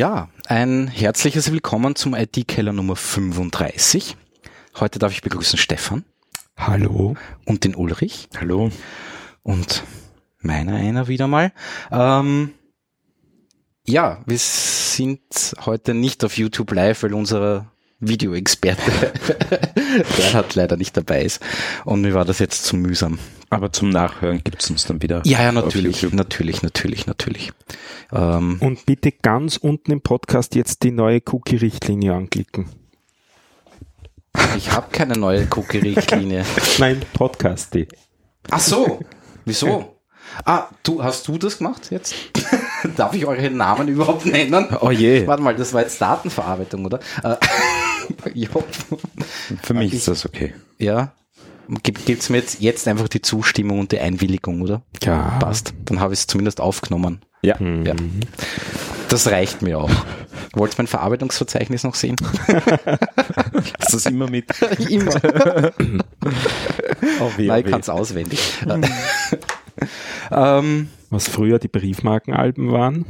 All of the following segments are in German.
Ja, ein herzliches Willkommen zum IT-Keller Nummer 35. Heute darf ich begrüßen Stefan. Hallo. Und den Ulrich. Hallo. Und meiner einer wieder mal. Ähm, ja, wir sind heute nicht auf YouTube live, weil unser Videoexperte Bernhard leider nicht dabei ist. Und mir war das jetzt zu mühsam. Aber zum Nachhören gibt es uns dann wieder. Ja, ja, natürlich, natürlich, natürlich, natürlich. Ähm, Und bitte ganz unten im Podcast jetzt die neue Cookie-Richtlinie anklicken. Ich habe keine neue Cookie-Richtlinie. Nein, Podcast die. Ach so, wieso? Ah, du, hast du das gemacht jetzt? Darf ich eure Namen überhaupt nennen? Oh je. Warte mal, das war jetzt Datenverarbeitung, oder? Für mich ist das okay. Ja. Gibt es mir jetzt, jetzt einfach die Zustimmung und die Einwilligung, oder? Ja. Passt. Dann habe ich es zumindest aufgenommen. Ja. Mhm. ja. Das reicht mir auch. Wollt ihr mein Verarbeitungsverzeichnis noch sehen? Hast du das immer mit? immer. oh, weh, Nein, ich kann es auswendig. ähm, Was früher die Briefmarkenalben waren?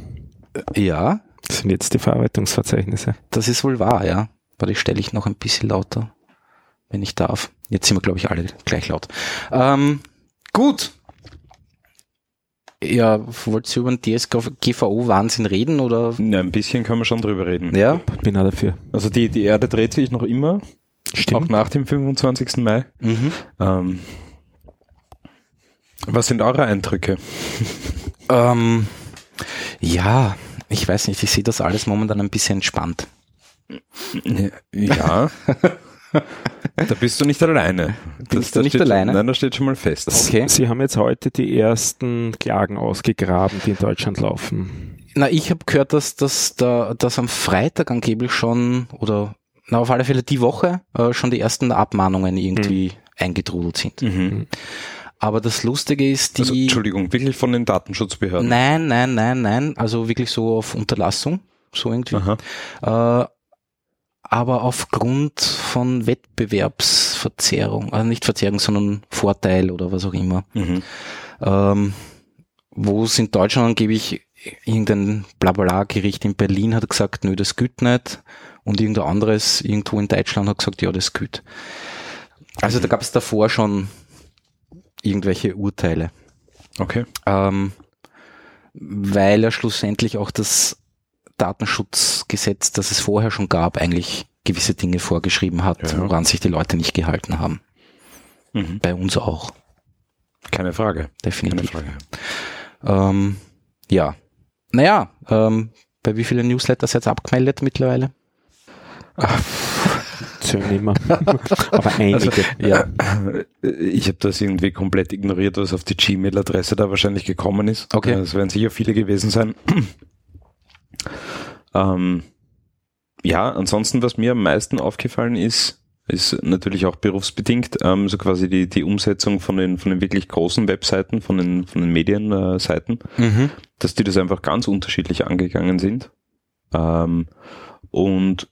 Ja. Das sind jetzt die Verarbeitungsverzeichnisse. Das ist wohl wahr, ja. Warte, stelle ich noch ein bisschen lauter, wenn ich darf. Jetzt sind wir, glaube ich, alle gleich laut. Ähm, gut. Ja, wollt ihr über den DSGVO-Wahnsinn reden oder? Ja, ein bisschen kann man schon drüber reden. Ja. Bin auch dafür. Also die, die Erde dreht sich noch immer. Stimmt. Auch nach dem 25. Mai. Mhm. Ähm, was sind eure Eindrücke? ähm, ja, ich weiß nicht, ich sehe das alles momentan ein bisschen entspannt. Ja. da bist du nicht alleine. Bist du nicht alleine? Schon, nein, das steht schon mal fest. Okay. Sie haben jetzt heute die ersten Klagen ausgegraben, die in Deutschland laufen. Na, ich habe gehört, dass, dass, da, dass am Freitag angeblich schon, oder na, auf alle Fälle die Woche, äh, schon die ersten Abmahnungen irgendwie mhm. eingetrudelt sind. Mhm. Aber das Lustige ist die. Also, Entschuldigung, wirklich von den Datenschutzbehörden? Nein, nein, nein, nein. Also wirklich so auf Unterlassung, so irgendwie. Äh, aber aufgrund von Wettbewerbsverzerrung, also nicht Verzerrung, sondern Vorteil oder was auch immer. Mhm. Ähm, wo es in Deutschland angeblich irgendein Blabla-Gericht in Berlin hat gesagt, nö, das gilt nicht. Und irgendein anderes irgendwo in Deutschland hat gesagt, ja, das gilt. Also mhm. da gab es davor schon irgendwelche Urteile. Okay. Ähm, weil er schlussendlich auch das Datenschutzgesetz, das es vorher schon gab, eigentlich gewisse Dinge vorgeschrieben hat, ja. woran sich die Leute nicht gehalten haben. Mhm. Bei uns auch. Keine Frage. Definitiv. Keine Frage. Ähm, ja. Naja, ähm, bei wie vielen Newsletters jetzt abgemeldet mittlerweile? Ach, zählen immer. Aber einige. Also, ja. Ich habe das irgendwie komplett ignoriert, was auf die Gmail-Adresse da wahrscheinlich gekommen ist. Okay. Es werden sicher viele gewesen sein. Ähm, ja, ansonsten, was mir am meisten aufgefallen ist, ist natürlich auch berufsbedingt, ähm, so quasi die, die Umsetzung von den, von den wirklich großen Webseiten, von den, von den Medienseiten, mhm. dass die das einfach ganz unterschiedlich angegangen sind. Ähm, und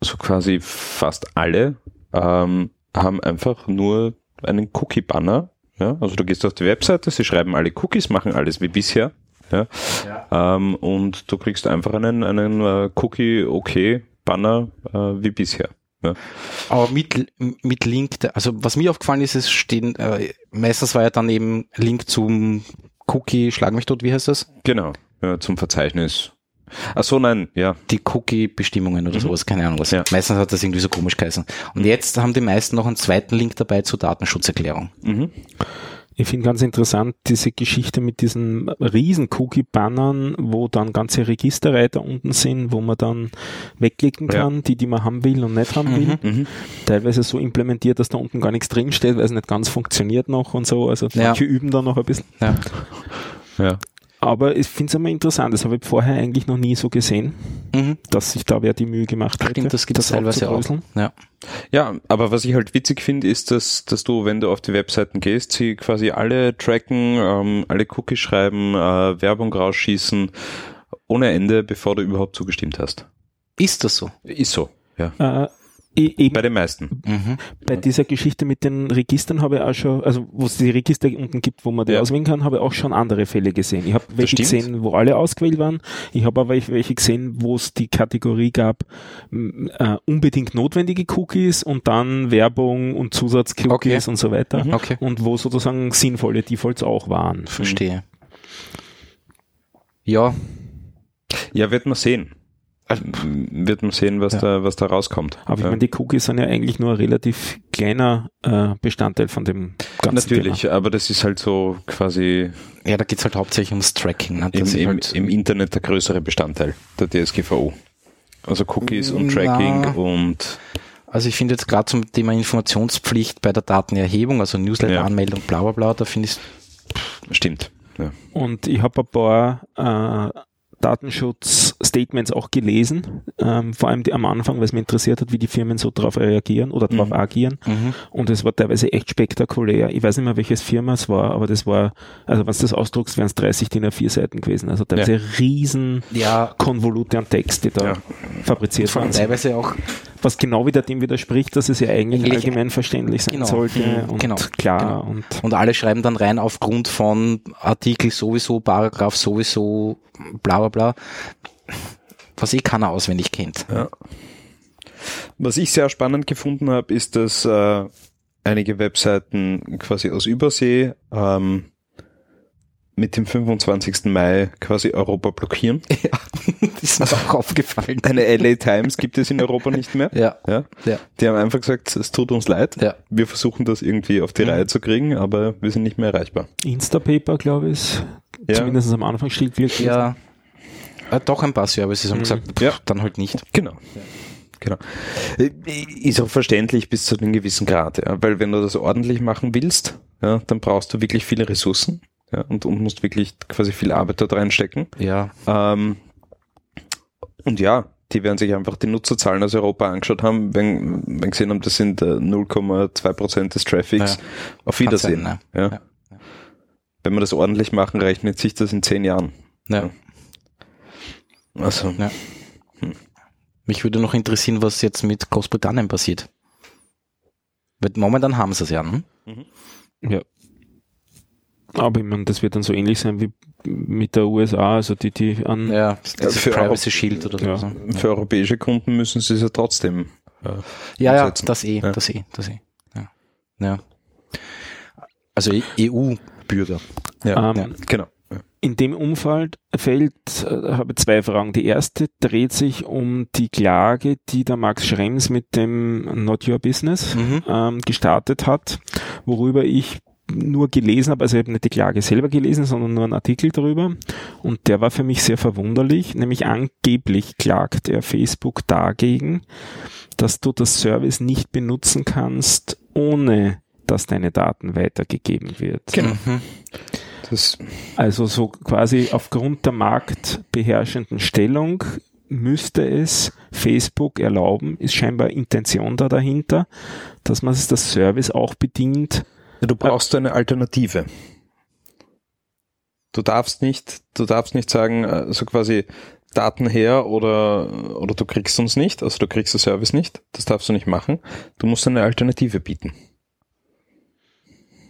so quasi fast alle ähm, haben einfach nur einen Cookie-Banner. Ja? Also du gehst auf die Webseite, sie schreiben alle Cookies, machen alles wie bisher ja? ja. Ähm, und du kriegst einfach einen, einen äh, Cookie-Okay-Banner äh, wie bisher. Ja. Aber mit, mit Link, also was mir aufgefallen ist, es stehen, äh, meistens war ja dann eben Link zum Cookie, schlag mich tot, wie heißt das? Genau, ja, zum Verzeichnis. Ach so, nein, ja. Die Cookie-Bestimmungen oder mhm. sowas, keine Ahnung was. Ja. Meistens hat das irgendwie so komisch geheißen. Und jetzt haben die meisten noch einen zweiten Link dabei zur Datenschutzerklärung. Mhm. Ich finde ganz interessant diese Geschichte mit diesen riesen Cookie-Bannern, wo dann ganze Registerreiter unten sind, wo man dann wegklicken kann, ja. die, die man haben will und nicht haben will. Mhm, mhm, Teilweise so implementiert, dass da unten gar nichts drinsteht, weil es nicht ganz funktioniert noch und so. Also manche ja. üben da noch ein bisschen. Ja. Ja. Aber ich finde es immer interessant, das habe ich vorher eigentlich noch nie so gesehen, mhm. dass sich da wer die Mühe gemacht hat. Stimmt, das gibt es teilweise auch. Ja. ja, aber was ich halt witzig finde, ist, dass, dass du, wenn du auf die Webseiten gehst, sie quasi alle tracken, ähm, alle Cookies schreiben, äh, Werbung rausschießen, ohne Ende, bevor du überhaupt zugestimmt hast. Ist das so? Ist so, ja. Äh, eben Bei den meisten. Mhm. bei dieser Geschichte mit den Registern habe ich auch schon, also wo es die Register unten gibt, wo man die Ja. auswählen kann, habe ich auch schon andere Fälle gesehen. Ich habe welche gesehen, wo alle ausgewählt waren. Ich habe aber welche gesehen, wo es die Kategorie gab, äh, unbedingt notwendige Cookies und dann Werbung und Zusatzcookies Okay. und so weiter. Okay. Und wo sozusagen sinnvolle Defaults auch waren. Verstehe. Ja, Ja, wird man sehen. Wird man sehen, was Ja. da, was da rauskommt. Aber ich ja. meine, die Cookies sind ja eigentlich nur ein relativ kleiner äh, Bestandteil von dem ganzen Natürlich, aber das ist halt so quasi ja, da geht's halt hauptsächlich ums Tracking. Ne? im, Das ist im, halt, im Internet der größere Bestandteil der DSGVO. Also Cookies und Na. Tracking und also ich finde jetzt gerade zum Thema Informationspflicht bei der Datenerhebung, also Newsletter-Anmeldung, bla bla bla, da finde ich stimmt. Ja. Und ich habe ein paar äh, Datenschutz-Statements auch gelesen, ähm, vor allem die am Anfang, weil es mich interessiert hat, wie die Firmen so darauf reagieren oder darauf Mhm. agieren. mhm. Und es war teilweise echt spektakulär. Ich weiß nicht mehr, welches Firma es war, aber das war, also wenn du das ausdruckst, wären es 30 DIN A4 Seiten gewesen. Also teilweise riesen ja, Konvolute an Text, die da Ja. fabriziert waren. teilweise auch Was genau wieder dem widerspricht, dass es ja eigentlich, Eigentlich- allgemein verständlich sein Genau. sollte Mhm, und genau. klar Genau. und Und alle schreiben dann rein aufgrund von Artikel sowieso, Paragraph sowieso, bla bla bla. Was eh keiner auswendig kennt. Was ich sehr spannend gefunden habe, ist, dass äh, einige Webseiten quasi aus Übersee ähm, mit dem 25. Mai quasi Europa blockieren. Ja, das ist mir auch aufgefallen. Eine LA Times gibt es in Europa nicht mehr. Ja, Ja, ja, die haben einfach gesagt, es tut uns leid. ja. Wir versuchen das irgendwie auf die Mhm. Reihe zu kriegen, aber wir sind nicht mehr erreichbar. Instapaper, glaube ich, Ja. zumindest am Anfang still wirklich. Ja, äh, doch ein paar Services haben Mhm. gesagt, pff, Ja. dann halt nicht. Genau. Genau. Äh, Ist auch verständlich bis zu einem gewissen Grad, ja. weil wenn du das ordentlich machen willst, ja, dann brauchst du wirklich viele Ressourcen ja, und, und musst wirklich quasi viel Arbeit dort reinstecken. Ja, Ähm, und ja, die werden sich einfach die Nutzerzahlen aus Europa angeschaut haben, wenn, wenn gesehen haben, das sind äh, 0,2 Prozent des Traffics. Ja. Auf Wiedersehen. sein, ja. Ja. Wenn wir das ordentlich machen, rechnet sich das in zehn Jahren. ja. Also, Ja. Mich würde noch interessieren, was jetzt mit Großbritannien passiert. Weil momentan haben sie es ja. Hm? Ja. Aber ich meine, das wird dann so ähnlich sein wie mit der USA, also die, die an Ja, das für Privacy Shield oder Ja. so. für europäische Kunden müssen sie es ja trotzdem. Äh, Ja, ja, das eh, Ja. das eh, das eh. Ja. ja. Also EU-Bürger. ja, ähm, ja. genau. In dem Umfeld Feld, äh, habe ich zwei Fragen. Die erste dreht sich um die Klage, die der Max Schrems mit dem Not Your Business Mhm. ähm, gestartet hat, worüber ich nur gelesen habe, also ich habe nicht die Klage selber gelesen, sondern nur einen Artikel darüber. Und der war für mich sehr verwunderlich, nämlich angeblich klagt er Facebook dagegen, dass du das Service nicht benutzen kannst, ohne dass deine Daten weitergegeben wird. Genau. Mhm. Das, Also so quasi aufgrund der marktbeherrschenden Stellung müsste es Facebook erlauben, ist scheinbar Intention da dahinter, dass man das Service auch bedient. Du brauchst eine Alternative. Du darfst nicht, du darfst nicht sagen, äh, so quasi Daten her oder, oder du kriegst uns nicht, also du kriegst den Service nicht. Das darfst du nicht machen. Du musst eine Alternative bieten.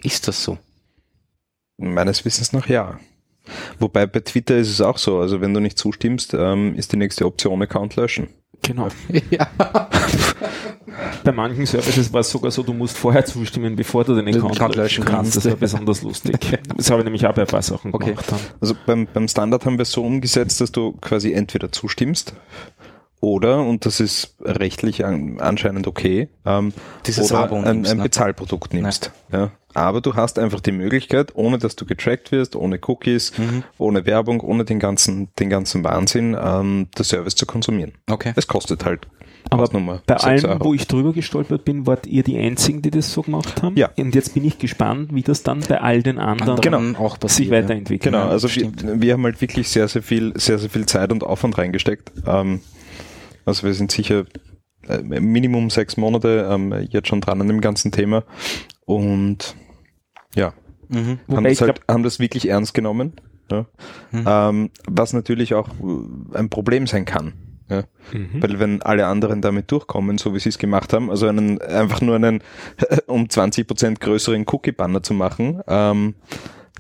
Ist das so? Meines Wissens nach ja. Wobei bei Twitter ist es auch so, also wenn du nicht zustimmst, ähm, ist die nächste Option Account löschen. Genau. ja. Bei manchen Services war es sogar so, du musst vorher zustimmen, bevor du den Account, löschen kannst. Das war besonders lustig. Das habe ich nämlich auch bei ein paar Sachen Okay. gemacht. Dann. Also beim, beim Standard haben wir es so umgesetzt, dass du quasi entweder zustimmst oder, und das ist rechtlich an, anscheinend okay, ähm, Dieses oder Abo ein, nimmst, ein ne? Bezahlprodukt nimmst. Ja. Aber du hast einfach die Möglichkeit, ohne dass du getrackt wirst, ohne Cookies, Mhm. ohne Werbung, ohne den ganzen, den ganzen Wahnsinn, ähm, das Service zu konsumieren. Okay. Es kostet halt Aber Hausnummer bei 6 allem, Euro. wo ich drüber gestolpert bin, wart ihr die Einzigen, die das so gemacht haben? Ja. Und jetzt bin ich gespannt, wie das dann bei all den anderen Anderen auch sich passiert. weiterentwickelt. Genau, also wir, wir haben halt wirklich sehr, sehr viel, sehr, sehr viel Zeit und Aufwand reingesteckt. Ähm, also wir sind sicher äh, Minimum sechs Monate ähm, jetzt schon dran an dem ganzen Thema und ja. Mhm. haben das, halt, haben das wirklich ernst genommen. Ja. Mhm. Ähm, was natürlich auch äh, ein Problem sein kann. Ja. Mhm. Weil wenn alle anderen damit durchkommen, so wie sie es gemacht haben, also einen, einfach nur einen um 20 Prozent größeren Cookie-Banner zu machen, ähm,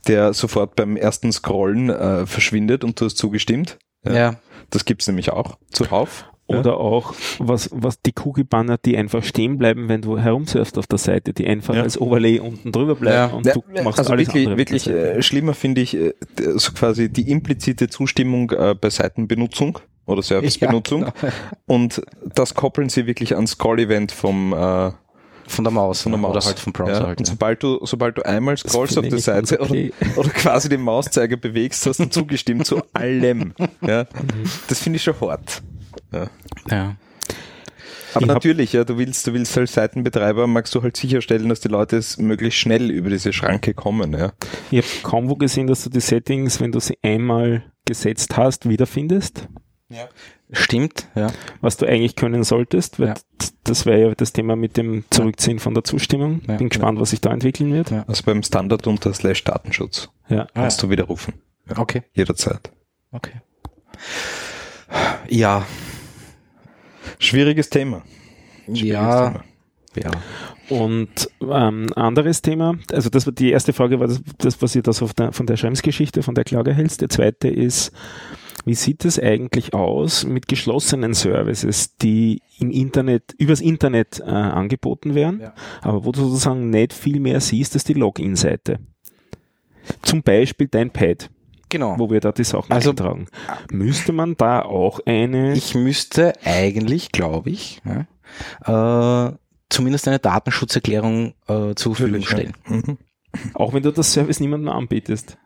der sofort beim ersten Scrollen äh, verschwindet und du hast zugestimmt. Ja. ja. Das gibt's nämlich auch zuhauf. Oder ja. auch, was, was die Cookie-Banner, die einfach stehen bleiben, wenn du herumsurfst auf der Seite, die einfach ja. als Overlay unten drüber bleiben und du machst also alles wirklich, andere wirklich äh, schlimmer finde ich äh, so quasi die implizite Zustimmung äh, bei Seitenbenutzung oder Servicebenutzung genau. und das koppeln sie wirklich ans Scroll-Event vom äh, von der Maus, von der Maus. oder halt vom Browser. Ja, halt, und sobald du, sobald du einmal scrollst auf die Seite okay. oder, oder quasi den Mauszeiger bewegst, hast du zugestimmt zu allem. Ja, das finde ich schon hart. Ja. ja. Aber ich natürlich, ja, du willst, du willst als Seitenbetreiber, magst du halt sicherstellen, dass die Leute es möglichst schnell über diese Schranke kommen, ja. Ich habe kaum wo gesehen, dass du die Settings, wenn du sie einmal gesetzt hast, wiederfindest. Ja. Stimmt, ja. Was du eigentlich können solltest, weil ja. das wäre ja das Thema mit dem Zurückziehen von der Zustimmung. Ja. Bin gespannt, was sich da entwickeln wird. Also beim Standard unter Slash Datenschutz ja. kannst du widerrufen. Okay. Jederzeit. Okay. Ja. Schwieriges Thema. Schwieriges ja. Thema. Ja. Und ähm, anderes Thema, also das war die erste Frage, war das, das was ihr das der, von der Schrems-Geschichte, von der Klage hältst. Der zweite ist, wie sieht es eigentlich aus mit geschlossenen Services, die im Internet, übers Internet äh, angeboten werden, ja. aber wo du sozusagen nicht viel mehr siehst als die Login-Seite? Zum Beispiel dein Pad. Genau. Wo wir da die Sachen also, eintragen. Müsste man da auch eine. Ich müsste eigentlich, glaube ich, ja, äh, zumindest eine Datenschutzerklärung äh, zur Verfügung stellen. Ja. Mhm. Auch wenn du das Service niemandem anbietest.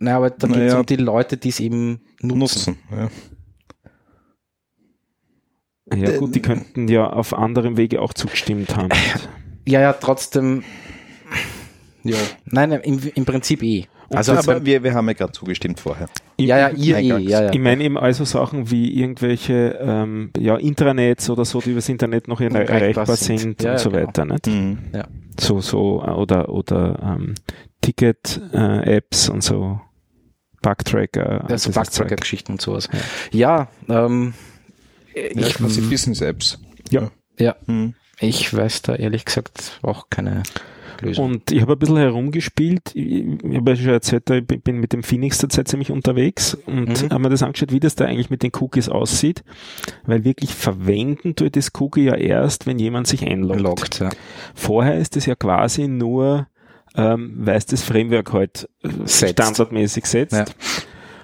Naja, aber da geht es naja, um die Leute, die es eben nutzen. nutzen ja. ja gut, die könnten ja auf anderem Wege auch zugestimmt haben. Ja, ja, trotzdem. Ja. Nein, im, im Prinzip eh. Also, aber wir, wir haben ja gerade zugestimmt vorher. Ja, ja, ihr eh, ja, ja. Ich meine eben also Sachen wie irgendwelche ähm, ja, Intranets oder so, die übers Internet noch erreichbar, erreichbar sind, sind ja, und so genau. weiter. Nicht? Mhm. Ja. So, so, oder, oder ähm, Ticket-Apps äh, und so. Bugtracker. Ja, so Bugtracker-Geschichten und sowas. Ja, ja ähm, ich, ja, quasi Business-Apps. Ja. Ja. Mhm. Ich weiß da ehrlich gesagt auch keine Lösung. Und ich habe ein bisschen herumgespielt. Ich, ich habe ja schon erzählt, ich bin mit dem Phoenix derzeit ziemlich unterwegs und mhm. habe mir das angeschaut, wie das da eigentlich mit den Cookies aussieht. Weil wirklich verwenden tue das Cookie ja erst, wenn jemand sich einloggt. Loggt, ja. Vorher ist es ja quasi nur, ähm, weil es das Framework halt setzt. standardmäßig setzt. Ja.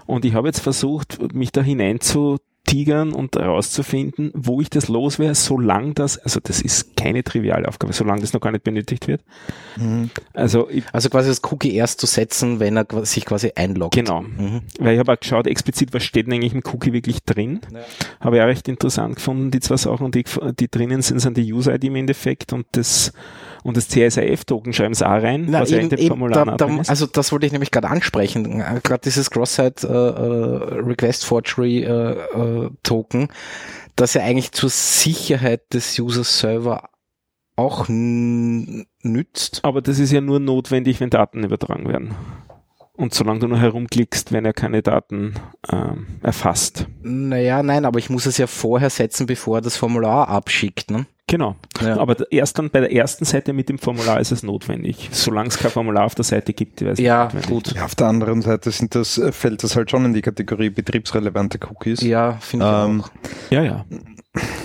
Und ich habe jetzt versucht, mich da hinein zu tigern und herauszufinden, wo ich das los wäre, solange das, also das ist keine triviale Aufgabe, solange das noch gar nicht benötigt wird. Mhm. Also, ich, also quasi das Cookie erst zu setzen, wenn er sich quasi einloggt. Genau. Mhm. Weil ich habe auch geschaut, explizit, was steht denn eigentlich im Cookie wirklich drin. Ja. Habe ich auch recht interessant gefunden, die zwei Sachen, die, die drinnen sind, sind die User-ID im Endeffekt und das und das CSIF-Token schreiben sie auch rein, Na, was eben, ja in dem Formular da, da, Also das wollte ich nämlich gerade ansprechen. Gerade dieses Cross-Site äh, Request Forgery äh, äh, Token, das ja eigentlich zur Sicherheit des Users Server auch nützt. Aber das ist ja nur notwendig, wenn Daten übertragen werden. Und solange du nur herumklickst, wenn er keine Daten ähm, erfasst. Naja, nein, aber ich muss es ja vorher setzen, bevor er das Formular abschickt. Ne? Genau. Ja. Aber erst dann bei der ersten Seite mit dem Formular ist es notwendig. Solange es kein Formular auf der Seite gibt, weiß ja, gut. Ja, auf der anderen Seite sind das, äh, fällt das halt schon in die Kategorie betriebsrelevante Cookies. Ja, finde ähm, ich auch. Ja, ja.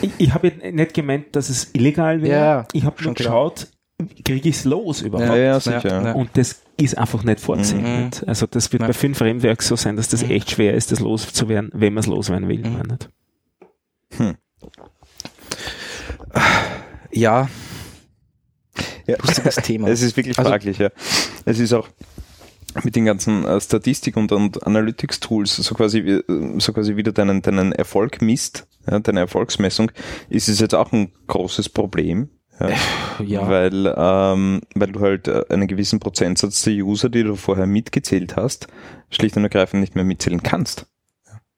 Ich, ich habe nicht gemeint, dass es illegal wäre. Ja, ich habe nur geschaut, kriege ich es los überhaupt. Ja, ja. Und das ist einfach nicht vorzusehen. Mhm. Also das wird bei fünf Frameworks so sein, dass das mhm. echt schwer ist, das loszuwerden, wenn man es loswerden will. Mhm. Nicht. Hm. Ja. ja. Lustiges Thema. Es ist wirklich also, fraglich, ja. Es ist auch mit den ganzen äh, Statistik- und, und Analytics-Tools so quasi, so quasi wieder deinen, deinen Erfolg misst, ja, deine Erfolgsmessung, ist es jetzt auch ein großes Problem. Ja, ja. Weil, ähm, weil du halt äh, einen gewissen Prozentsatz der User, die du vorher mitgezählt hast, schlicht und ergreifend nicht mehr mitzählen kannst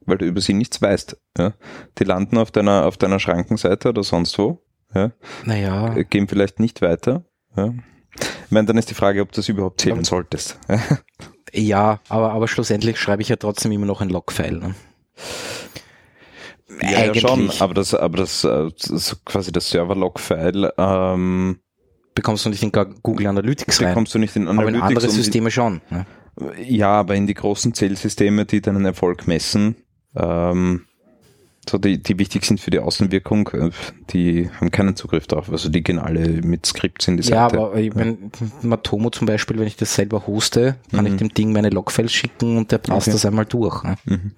weil du über sie nichts weißt. Ja. Die landen auf deiner, auf deiner Schrankenseite oder sonst wo. Ja. Naja. Äh, gehen vielleicht nicht weiter. Ja. Ich meine, dann ist die Frage, ob du das überhaupt zählen aber, solltest. ja, aber, aber schlussendlich schreibe ich ja trotzdem immer noch ein Logfile. Ne? Ja, ja schon, aber das, aber das, äh, das quasi das Server-Log-File ähm, bekommst du nicht in Google Analytics rein. Bekommst du nicht in Analytics. Aber in andere Systeme schon. Ne? Ja, aber in die großen Zählsysteme, die deinen Erfolg messen, ähm, so die, die wichtig sind für die Außenwirkung, äh, die haben keinen Zugriff darauf. Also die gehen alle mit Skripts in die Seite. Ja, aber ich mein, Matomo zum Beispiel, wenn ich das selber hoste, kann mhm. ich dem Ding meine Logfiles schicken und der passt okay. das einmal durch. Ne? Mhm.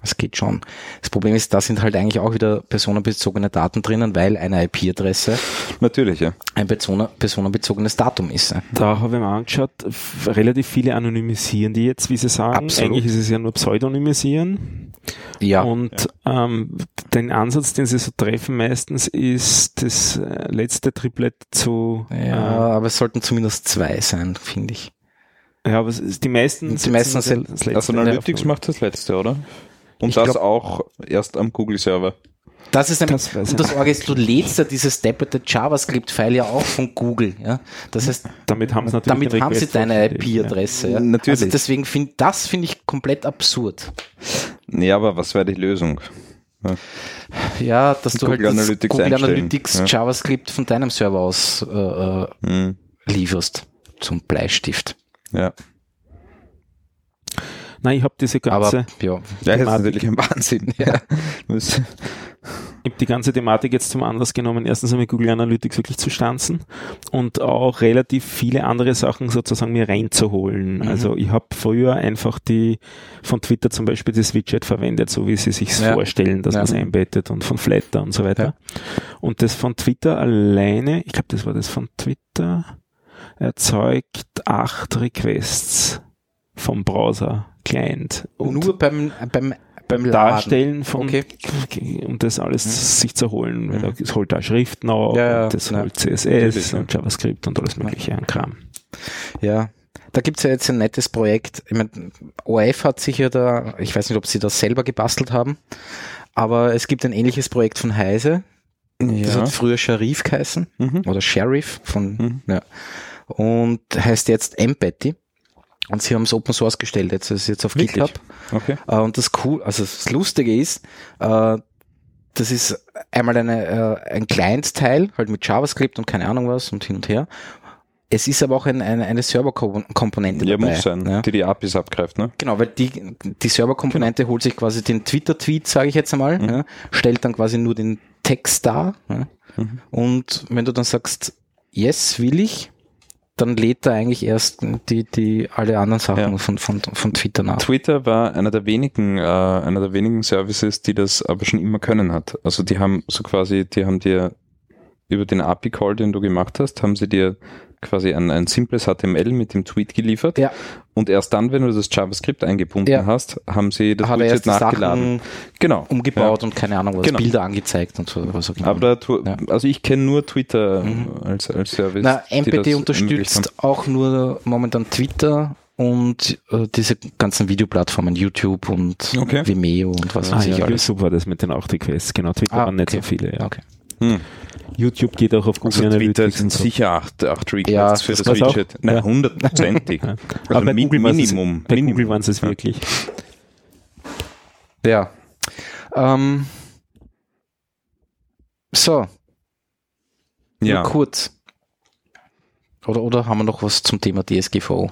Das geht schon. Das Problem ist, da sind halt eigentlich auch wieder personenbezogene Daten drinnen, weil eine IP-Adresse natürlich ja. ein personenbezogenes Datum ist. Da habe ich mir angeschaut, relativ viele anonymisieren die jetzt, wie sie sagen. Absolut. Eigentlich ist es ja nur Pseudonymisieren. Ja. Und ja. Ähm, den Ansatz, den sie so treffen meistens, ist das äh, letzte Triplet zu. Ja, äh, aber es sollten zumindest zwei sein, finde ich. Ja, aber die meisten, die meisten sind das letzte. Also Analytics macht das letzte, oder? Und ich das glaub, auch erst am Google-Server. Das ist nämlich, das und das Orge ist, du lädst ja dieses depperte JavaScript-File ja auch von Google, ja. Das heißt, damit haben sie natürlich damit haben sie deine IP-Adresse, ja. Natürlich. Also deswegen finde, das finde ich komplett absurd. Nee, aber was wäre die Lösung? Ja, ja dass du Google halt Analytics Google Analytics ja. JavaScript von deinem Server aus äh, äh hm. lieferst zum Bleistift. Ja. Nein, ich habe diese ganze. Aber, ja, das ist natürlich ein Wahnsinn. Ja. ich habe die ganze Thematik jetzt zum Anlass genommen, erstens einmal Google Analytics wirklich zu stanzen und auch relativ viele andere Sachen sozusagen mir reinzuholen. Mhm. Also ich habe früher einfach die von Twitter zum Beispiel das Widget verwendet, so wie sie sich ja. vorstellen, dass ja. man es einbettet und von Flatter und so weiter. Ja. Und das von Twitter alleine, ich glaube, das war das von Twitter, erzeugt acht Requests vom Browser Client. Und Nur beim, beim, beim Darstellen von, okay. um das alles mhm. sich zu holen, weil es holt da Schriften auch, ja, ja, das holt CSS und JavaScript und alles mögliche an Kram. Ja, da gibt's ja jetzt ein nettes Projekt. Ich mein, ORF hat sich ja da, ich weiß nicht, ob sie das selber gebastelt haben, aber es gibt ein ähnliches Projekt von Heise. Ja. Das hat früher Sharif geheißen mhm. oder Sheriff von, mhm. ja. Und heißt jetzt Empathy. Und sie haben es Open Source gestellt, jetzt ist jetzt auf Wirklich? GitHub. Okay. Uh, und das cool, also das Lustige ist, uh, das ist einmal eine, uh, ein Client-Teil, halt mit JavaScript und keine Ahnung was und hin und her. Es ist aber auch ein, eine, eine Serverkomponente ja, dabei. muss sein, ja. die die APIs abgreift, ne? Genau, weil die, die Serverkomponente genau. holt sich quasi den Twitter-Tweet, sage ich jetzt einmal, mhm. ja, stellt dann quasi nur den Text dar. Ja, mhm. Und wenn du dann sagst, yes, will ich, dann lädt er eigentlich erst die, die alle anderen Sachen ja. von, von, von Twitter nach. Twitter war einer der wenigen, äh, einer der wenigen Services, die das aber schon immer können hat. Also die haben so quasi, die haben dir über den API-Call, den du gemacht hast, haben sie dir quasi ein, ein simples HTML mit dem Tweet geliefert. Ja. Und erst dann, wenn du das JavaScript eingebunden ja. hast, haben sie das Hat Widget nachgeladen. genau. Umgebaut ja. und keine Ahnung, was genau. Bilder angezeigt und so. Was auch immer. Aber da, ja. also ich kenne nur Twitter mhm. als, als Service. Na, MPT unterstützt auch nur momentan Twitter und äh, diese ganzen Videoplattformen, YouTube und okay. Vimeo und was weiß ah, ich ja, alles. YouTube war das mit den auch die Quests, genau. Twitter ah, waren nicht so viele, ja. Okay. Hm. YouTube geht auch auf Google also Twitter sind sicher acht, acht Requests ja, für das Widget. Nein, hundertprozentig. ja. Also Aber bei Google Minimum. bei Minimum. Google waren es wirklich. Ja. Ähm. So. Ja. Nur kurz. Oder, oder haben wir noch was zum Thema DSGVO?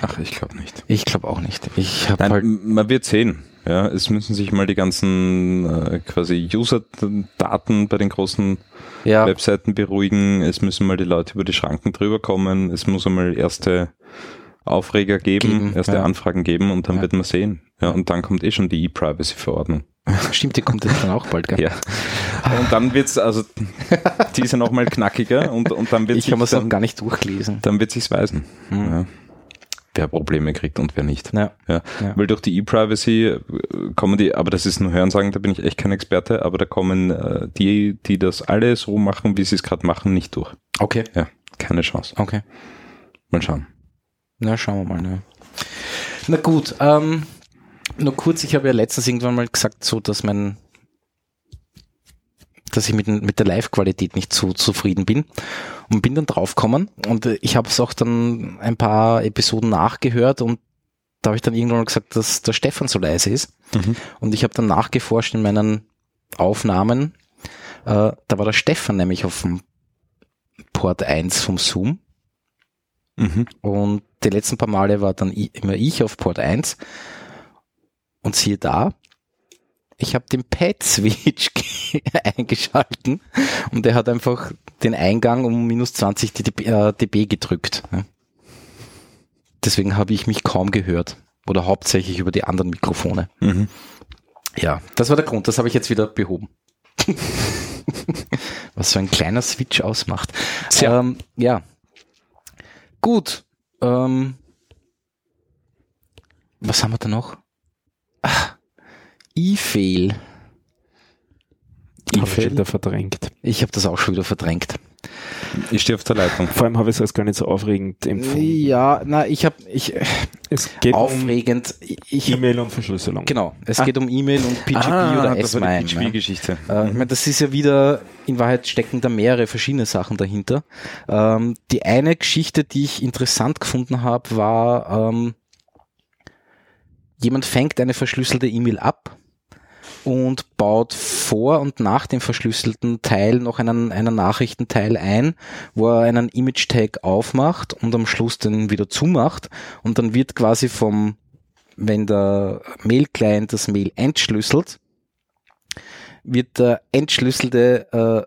Ach, ich glaube nicht. Ich glaube auch nicht. Ich Nein, halt man wird sehen. Ja, es müssen sich mal die ganzen äh, quasi User-Daten bei den großen ja. Webseiten beruhigen. Es müssen mal die Leute über die Schranken drüber kommen. Es muss einmal erste Aufreger geben, geben erste ja. Anfragen geben und dann ja. wird man sehen. Ja, und dann kommt eh schon die E-Privacy-Verordnung. Stimmt, die kommt jetzt dann auch bald, gell? Ja. Und dann wird's, also, die ist ja nochmal knackiger und, und dann wird Ich habe es auch gar nicht durchgelesen. Dann wird sich's weisen. Mhm. Ja wer Probleme kriegt und wer nicht. Ja. ja. ja. Weil durch die E-Privacy äh, kommen die, aber das ist nur Hörensagen, da bin ich echt kein Experte, aber da kommen äh, die, die das alle so machen, wie sie es gerade machen, nicht durch. Okay. Ja, keine Chance. Okay. Mal schauen. Na, schauen wir mal. Ne. Na gut, ähm, nur kurz, ich habe ja letztens irgendwann mal gesagt, so dass mein dass ich mit, mit der Live-Qualität nicht so zufrieden bin und bin dann draufgekommen und ich habe es auch dann ein paar Episoden nachgehört und da habe ich dann irgendwann gesagt, dass der Stefan so leise ist. Mhm. Und ich habe dann nachgeforscht in meinen Aufnahmen, äh, da war der Stefan nämlich auf dem Port 1 vom Zoom. Mhm. Und die letzten paar Male war dann immer ich auf Port 1. Und siehe da, ich habe den Pad-Switch eingeschalten und der hat einfach den Eingang um minus 20 dB, äh, dB gedrückt. Deswegen habe ich mich kaum gehört. Oder hauptsächlich über die anderen Mikrofone. Mhm. Ja, das war der Grund. Das habe ich jetzt wieder behoben. Was so ein kleiner Switch ausmacht. Tja. Ähm, ja. Gut. Ähm, was haben wir da noch? Ah, E-Fail. Habe ich wieder verdrängt. Ich habe das auch schon wieder verdrängt. Ich stehe auf der Leitung. Vor allem habe ich es als gar nicht so aufregend empfunden. Ja, na, ich habe ich Es geht aufregend. Um E-Mail und Verschlüsselung. genau, es geht um E-Mail und PGP Ah, oder das war die S-MIME. ja. PGP-Geschichte. Äh, ich meine, das ist ja wieder, in Wahrheit stecken da mehrere verschiedene Sachen dahinter. Ähm, die eine Geschichte, die ich interessant gefunden habe, war, ähm, jemand fängt eine verschlüsselte E-Mail ab und baut vor und nach dem verschlüsselten Teil noch einen, einen Nachrichtenteil ein, wo er einen Image-Tag aufmacht und am Schluss den wieder zumacht. Und dann wird quasi vom, wenn der Mail-Client das Mail entschlüsselt, wird der entschlüsselte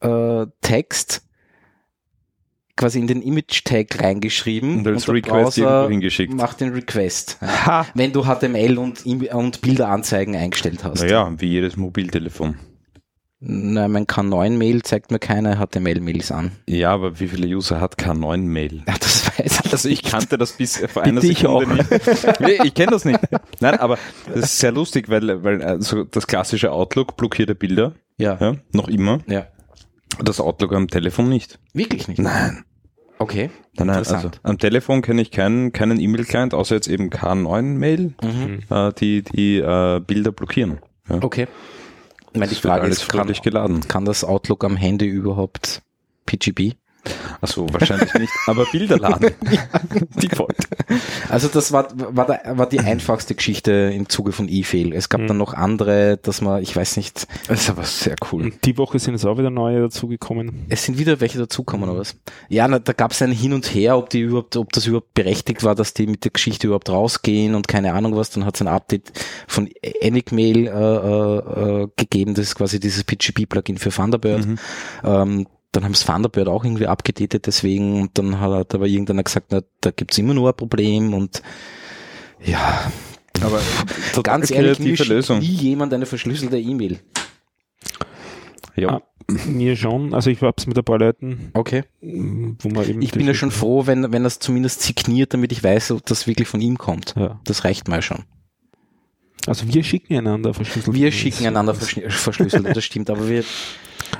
äh, äh, Text quasi in den Image-Tag reingeschrieben Und als der Request hingeschickt. macht den Request. Ha! Wenn du HTML und, und Bilderanzeigen eingestellt hast. Naja, wie jedes Mobiltelefon. Nein, mein K9-Mail zeigt mir keine HTML-Mails an. Ja, aber wie viele User hat K9-Mail? Ja, das weiß ich. Also ich kannte das bis vor einer Bitte ich Sekunde auch. nicht. Nee, ich kenne das nicht. Nein, aber das ist sehr lustig, weil, weil also das klassische Outlook blockierte Bilder, Ja. ja, noch immer. ja. Das Outlook am Telefon nicht. Wirklich nicht? Nein. Okay. Nein, nein, also am Telefon kenne ich keinen, keinen E-Mail-Client, außer jetzt eben K9-Mail, Mhm. äh, die die äh, Bilder blockieren. Ja. Okay. Ich meine, die wird Frage alles ist, kann, geladen. kann das Outlook am Handy überhaupt PGP? Achso, wahrscheinlich nicht. Aber Bilder laden. Default. Also das war, war, der, war die einfachste Geschichte im Zuge von E-Fail. Es gab Mhm. dann noch andere, dass man, ich weiß nicht, Das ist aber sehr cool. Und die Woche sind jetzt auch wieder neue dazugekommen. es sind wieder welche dazukommen oder was? Ja, na, da gab es ein Hin und Her, ob die überhaupt, ob das überhaupt berechtigt war, dass die mit der Geschichte überhaupt rausgehen und keine Ahnung was. Dann hat es ein Update von Enigmail äh, äh, äh, gegeben, das ist quasi dieses PGP-Plugin für Thunderbird. Mhm. Ähm, dann haben es Thunderbird auch irgendwie abgedatet deswegen und dann hat aber irgendeiner gesagt, na, da gibt's immer nur ein Problem und ja, Aber ganz ehrlich, Lösung. nie jemand eine verschlüsselte E-Mail? Ja. Ah, mir schon. Also ich habe es mit ein paar Leuten, Okay. wo man eben. Ich bin ja schon froh, wenn, wenn das zumindest signiert, damit ich weiß, ob das wirklich von ihm kommt. Ja. Das reicht mal schon. Also wir schicken einander verschlüsselt. Wir schicken einander verschl- verschlüsselt, das stimmt, aber wir,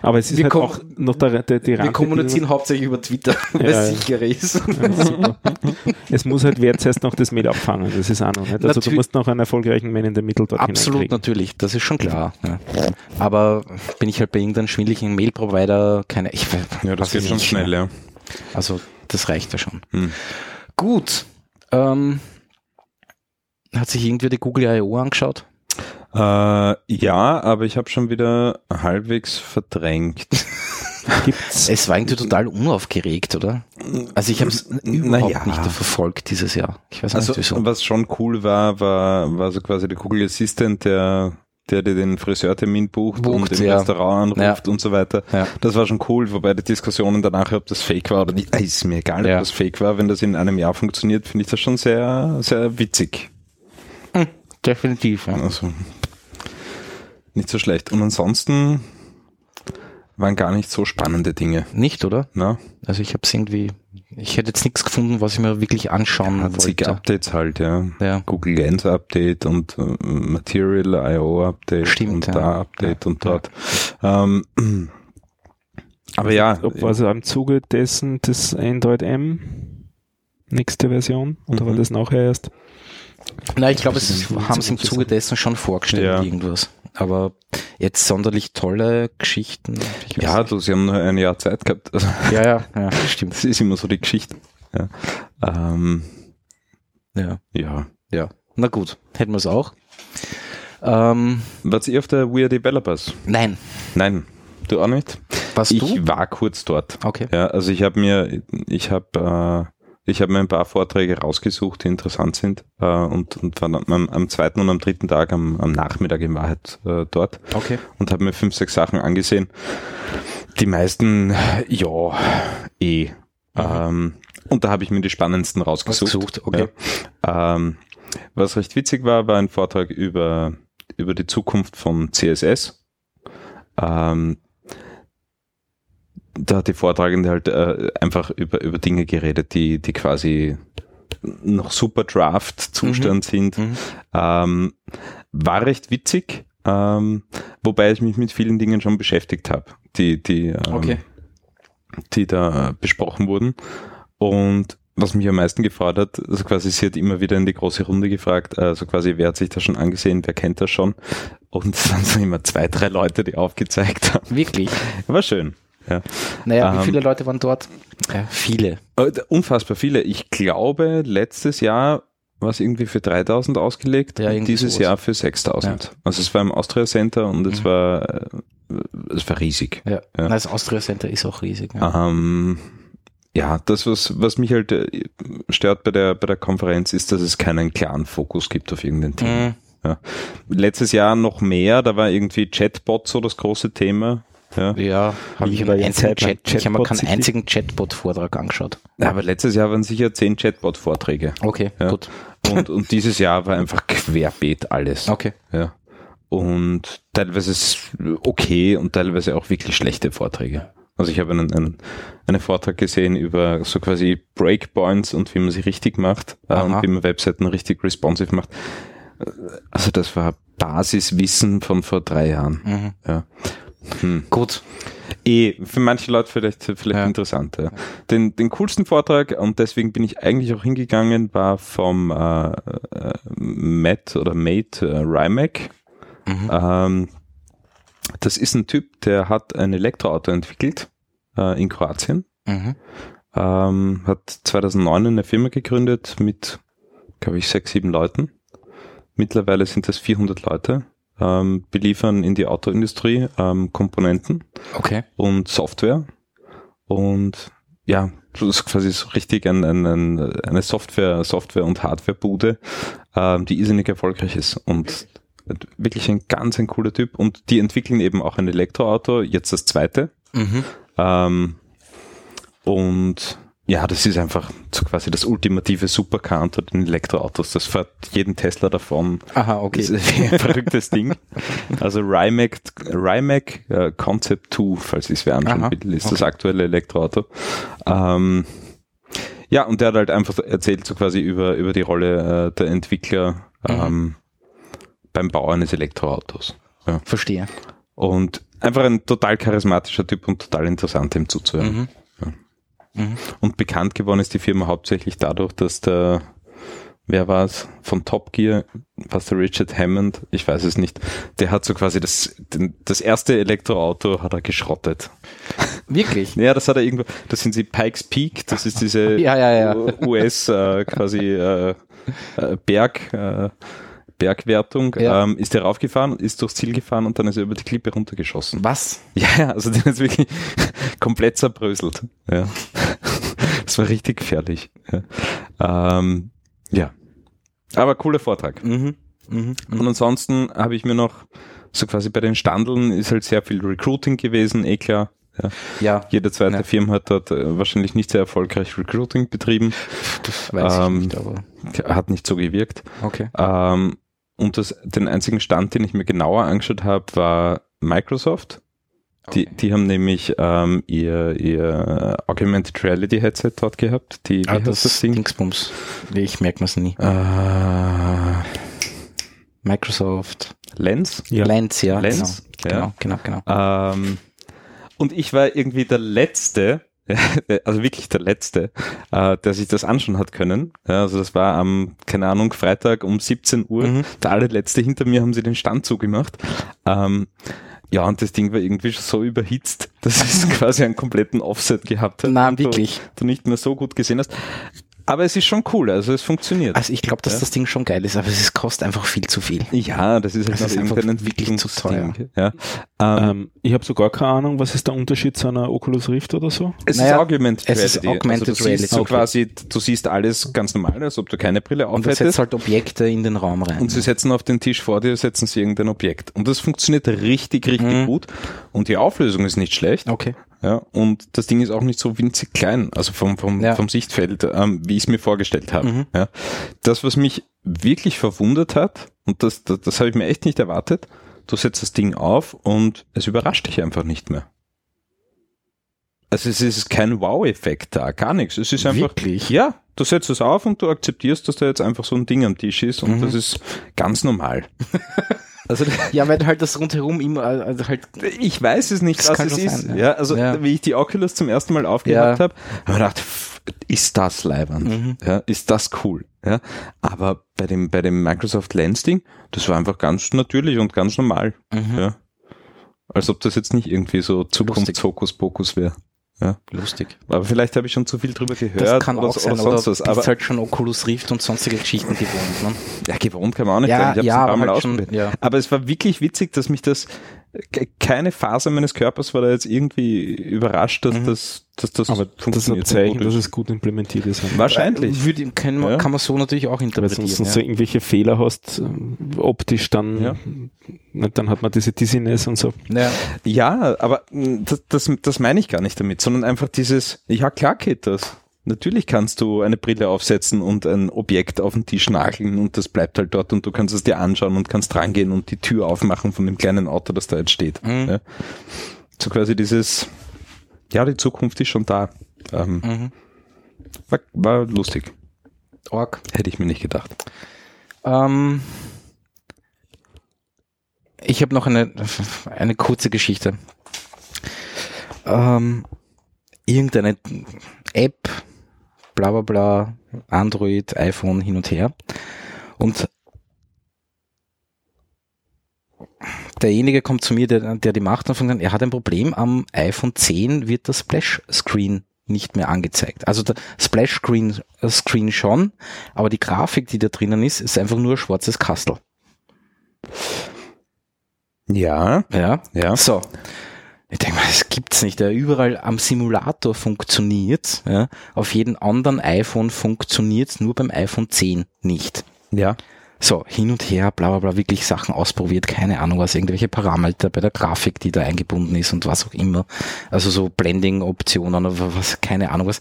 Aber es ist wir halt auch noch der, der, die wir Randbedingung- kommunizieren hauptsächlich über Twitter, weil es ja. sicherer ist. Ja, es muss halt wer zuerst noch das Mail abfangen, das ist auch noch nicht. Also Natü- du musst noch einen erfolgreichen Man in the Middle dort Absolut, natürlich, das ist schon klar. Ja. Aber bin ich halt bei irgendeinem schwindlichen Mail-Provider, keine, ich weiß Ja, das geht schon schnell, ja. Also, das reicht ja schon. Hm. Gut. Ähm, hat sich irgendwer die Google I.O. angeschaut? Äh, ja, aber ich habe schon wieder halbwegs verdrängt. Gibt's Es war irgendwie total unaufgeregt, oder? Also ich habe es überhaupt Naja. nicht verfolgt dieses Jahr. Ich weiß Also nicht wieso. was schon cool war, war, war so quasi der Google Assistant, der der dir den Friseurtermin bucht, Bucht, und im ja. Restaurant anruft und so weiter. Ja. Das war schon cool, wobei die Diskussionen danach, ob das fake war oder nicht, äh, ist mir egal, Ja. ob das fake war. Wenn das in einem Jahr funktioniert, finde ich das schon sehr, sehr witzig. Definitiv. Ja. Also nicht so schlecht. Und ansonsten waren gar nicht so spannende Dinge. Nicht, oder? Ne? Also ich habe es irgendwie, ich hätte jetzt nichts gefunden, was ich mir wirklich anschauen zig wollte. Updates halt, ja. Ja. Google Lens Update und äh, Material IO Update Stimmt, und ja. da Update Ja, und dort. Ähm, aber ja, ob war also im Zuge dessen das Android M nächste Version oder Mhm. war das nachher erst? Na, ich glaube, es haben sie im Zuge dessen schon vorgestellt, Ja. irgendwas. Aber jetzt sonderlich tolle Geschichten. ja, du, sie haben nur ein Jahr Zeit gehabt. Also, ja, ja, ja, stimmt. das ist immer so die Geschichte. Ja. Ähm, Ja. ja. Ja. Na gut, hätten wir es auch. Ähm, Wart ihr auf der We Are Developers? nein. Nein, du auch nicht? Was ich du? war kurz dort. Okay. Ja, also ich habe mir, ich habe, äh, ich habe mir ein paar Vorträge rausgesucht, die interessant sind äh, und, und war am, am zweiten und am dritten Tag am, am Nachmittag in Wahrheit äh, dort Okay. und habe mir fünf, sechs Sachen angesehen. Die meisten, ja, eh. Ähm, und da habe ich mir die spannendsten rausgesucht. Rausgesucht, okay. Ja. Ähm, was recht witzig war, war ein Vortrag über, über die Zukunft von CSS. Ähm, da hat die Vortragende halt äh, einfach über, über Dinge geredet, die, die quasi noch super Draft-Zustand sind. Mhm. Ähm, war recht witzig, ähm, wobei ich mich mit vielen Dingen schon beschäftigt habe, die, die, ähm, Okay. die da besprochen wurden. Und was mich am meisten gefreut hat, also quasi, sie hat immer wieder in die große Runde gefragt, also quasi, wer hat sich das schon angesehen, wer kennt das schon? Und es waren so immer zwei, drei Leute, die aufgezeigt haben. Wirklich? War schön. Ja. Naja, wie Ähm, viele Leute waren dort? Ja, viele. Äh, Unfassbar viele. Ich glaube, letztes Jahr war es irgendwie für 3000 ausgelegt, Ja, und dieses sowas. Jahr für 6000. Also es war im Austria Center und es Mhm. war, äh, es war riesig. Ja. Ja. Das Austria Center ist auch riesig. Ja. Ähm, ja, das, was, was mich halt äh, stört bei der, bei der Konferenz, ist, dass es keinen klaren Fokus gibt auf irgendein Thema. Mhm. Letztes Jahr noch mehr, da war irgendwie Chatbot so das große Thema. Ja. Ja, habe ich Wie einen einzigen Chat, ich habe mir keinen einzigen Chatbot-Vortrag angeschaut. Aber letztes Jahr waren sicher zehn Chatbot-Vorträge. Okay, Ja. gut. Und, und dieses Jahr war einfach querbeet alles. Okay. Ja. Und teilweise ist okay und teilweise auch wirklich schlechte Vorträge. Also ich habe einen, einen, einen Vortrag gesehen über so quasi Breakpoints und wie man sie richtig macht äh, und wie man Webseiten richtig responsive macht. Also das war Basiswissen von vor drei Jahren. Mhm. Ja. Hm. Gut. Eh, für manche Leute vielleicht, vielleicht Ja. interessant. Ja. Den, den coolsten Vortrag, und deswegen bin ich eigentlich auch hingegangen, war vom äh, äh, Matt oder Mate äh, Rymack. Mhm. Ähm, das ist ein Typ, der hat ein Elektroauto entwickelt äh, in Kroatien. Mhm. Ähm, hat 2009 eine Firma gegründet mit, glaube ich, sechs, sieben Leuten. Mittlerweile sind das 400 Leute. Ähm, beliefern in die Autoindustrie ähm, Komponenten Okay. und Software. Und ja, das ist quasi so richtig ein, ein, ein, eine Software, Software- und Hardwarebude, ähm, die irrsinnig erfolgreich ist. Und wirklich ein ganz ein cooler Typ. Und die entwickeln eben auch ein Elektroauto, jetzt das zweite. Mhm. Ähm, und ja, das ist einfach so quasi das ultimative Supercar unter den Elektroautos. Das fährt jeden Tesla davon. Aha, okay. Das ist ein verrücktes Ding. Also Rimac, Rimac äh, Concept 2, falls ich es wer anschauen will, ist das okay. aktuelle Elektroauto. Ähm, ja, und der hat halt einfach erzählt so quasi über, über die Rolle äh, der Entwickler Mhm. ähm, beim Bau eines Elektroautos. Ja. Verstehe. Und einfach ein total charismatischer Typ und total interessant ihm zuzuhören. Mhm. Mhm. Und bekannt geworden ist die Firma hauptsächlich dadurch, dass der, wer war es, von Top Gear, was der Richard Hammond, ich weiß es nicht, der hat so quasi das, das erste Elektroauto hat er geschrottet. Wirklich? Ja, das hat er irgendwo, das sind die Pikes Peak, das ist diese Ja, ja, ja. US äh, quasi äh, äh, Berg, äh, Bergwertung, Ja. ähm, ist er raufgefahren, ist durchs Ziel gefahren und dann ist er über die Klippe runtergeschossen. Was? Ja, ja, also den ist wirklich komplett zerbröselt. Ja. Das war richtig gefährlich. Ja. Ähm, ja. Aber cooler Vortrag. Mhm. Mhm. Und ansonsten habe ich mir noch, so quasi bei den Standeln ist halt sehr viel Recruiting gewesen, eh klar. Ja. Ja, Jede zweite Ja. Firma hat dort äh, wahrscheinlich nicht sehr erfolgreich Recruiting betrieben. das weiß Ähm, ich nicht, aber Hat nicht so gewirkt. okay. Ähm, und das, den einzigen Stand, den ich mir genauer angeschaut habe, war Microsoft. Die, die haben nämlich ähm, ihr, ihr Augmented Reality Headset dort gehabt. Die, Ah, das, das Ding? Dingsbums. Nee, Ich merke mir's nie. Äh, Microsoft. Lens? Lens, ja. Lens, Genau, genau, genau. genau. ähm, und ich war irgendwie der Letzte, also wirklich der Letzte, äh, der sich das anschauen hat können. Ja, also das war am, keine Ahnung, Freitag um 17 Uhr. Mhm. Der allerletzte hinter mir haben sie den Stand zugemacht. Ähm, ja, und das Ding war irgendwie schon so überhitzt, dass es quasi einen kompletten Offset gehabt hat. Na, und du- wirklich. Du nicht mehr so gut gesehen hast. Aber es ist schon cool, also es funktioniert. Also ich glaube, dass Ja. das Ding schon geil ist, aber es kostet einfach viel zu viel. ja, das ist halt Das noch ist einfach wirklich zu Entwicklungsding. Ja. Ähm, Ähm, ich habe so gar keine Ahnung, was ist der Unterschied zu einer Oculus Rift oder so? es naja, ist Augmented es ist Reality. Augmented also du siehst so Reality. quasi, du siehst alles ganz normal, als ob du keine Brille Und das setzt aufhättest. halt Objekte in den Raum rein. Und sie setzen auf den Tisch vor dir, setzen sie irgendein Objekt. Und das funktioniert richtig, richtig Mhm. gut. Und die Auflösung ist nicht schlecht. okay. Ja, und das Ding ist auch nicht so winzig klein, also vom, vom, Ja. vom Sichtfeld, ähm, wie ich es mir vorgestellt habe. Mhm. Ja. Das, was mich wirklich verwundert hat, und das, das, das habe ich mir echt nicht erwartet, du setzt das Ding auf und es überrascht dich einfach nicht mehr. Also es ist kein Wow-Effekt da, gar nichts. Es ist einfach, Wirklich? ja, du setzt es auf und du akzeptierst, dass da jetzt einfach so ein Ding am Tisch ist und Mhm. das ist ganz normal. also Ja, weil halt das rundherum immer also halt ich weiß es nicht, was es ist. sein, ja. ja. also Ja. wie ich die Oculus zum ersten Mal aufgehabt Ja. habe, habe ich gedacht, ist das leibend? Mhm. Ja, ist das cool? Ja, aber bei dem bei dem Microsoft Lens Ding, das war einfach ganz natürlich und ganz normal. mhm. Ja, als ob das jetzt nicht irgendwie so Zukunftshokuspokus wäre. Lustig. Aber vielleicht habe ich schon zu viel drüber gehört Das kann oder, auch sein, oder sonst was. bist Aber halt schon Oculus Rift und sonstige Geschichten gewohnt. Ne? ja, gewohnt kann man auch nicht Ja, sagen. Ich habe ja, ein paar aber Mal halt schon, ja. Aber es war wirklich witzig, dass mich das keine Faser meines Körpers war da jetzt irgendwie überrascht, dass Mhm. das, dass das Aber das ist ein funktioniert. Zeichen, dass es gut implementiert ist. Wahrscheinlich. Würde, kann, man, Ja. kann man so natürlich auch Weil interpretieren. sonst Ja. so irgendwelche Fehler hast, ähm, optisch dann, Ja. dann hat man diese Dizziness und so. Ja. Ja, aber mh, das, das, das meine ich gar nicht damit, sondern einfach dieses, ja klar geht das. Natürlich kannst du eine Brille aufsetzen und ein Objekt auf den Tisch nageln und das bleibt halt dort und du kannst es dir anschauen und kannst rangehen und die Tür aufmachen von dem kleinen Auto, das da jetzt steht. Mhm. Ja. So quasi dieses, ja, die Zukunft ist schon da. Ähm, Mhm. war, war lustig. Org. Hätte ich mir nicht gedacht. Ähm, ich habe noch eine, eine kurze Geschichte. Ähm, irgendeine App, bla bla bla, Android, iPhone hin und her. Und derjenige kommt zu mir, der, der die macht und sagt, er hat ein Problem, am iPhone 10 wird das Splash Screen nicht mehr angezeigt. Also der Splash Screen, äh, Screen schon, aber die Grafik, die da drinnen ist, ist einfach nur ein schwarzes Kastel. Ja, Ja. ja. So. Ich denke mal, das gibt's nicht. Ja, überall am Simulator funktioniert. Ja. Auf jedem anderen iPhone funktioniert's, nur beim iPhone 10 nicht. Ja. So, hin und her, bla bla bla, wirklich Sachen ausprobiert, keine Ahnung was, irgendwelche Parameter bei der Grafik, die da eingebunden ist und was auch immer. Also so Blending-Optionen oder was, keine Ahnung was.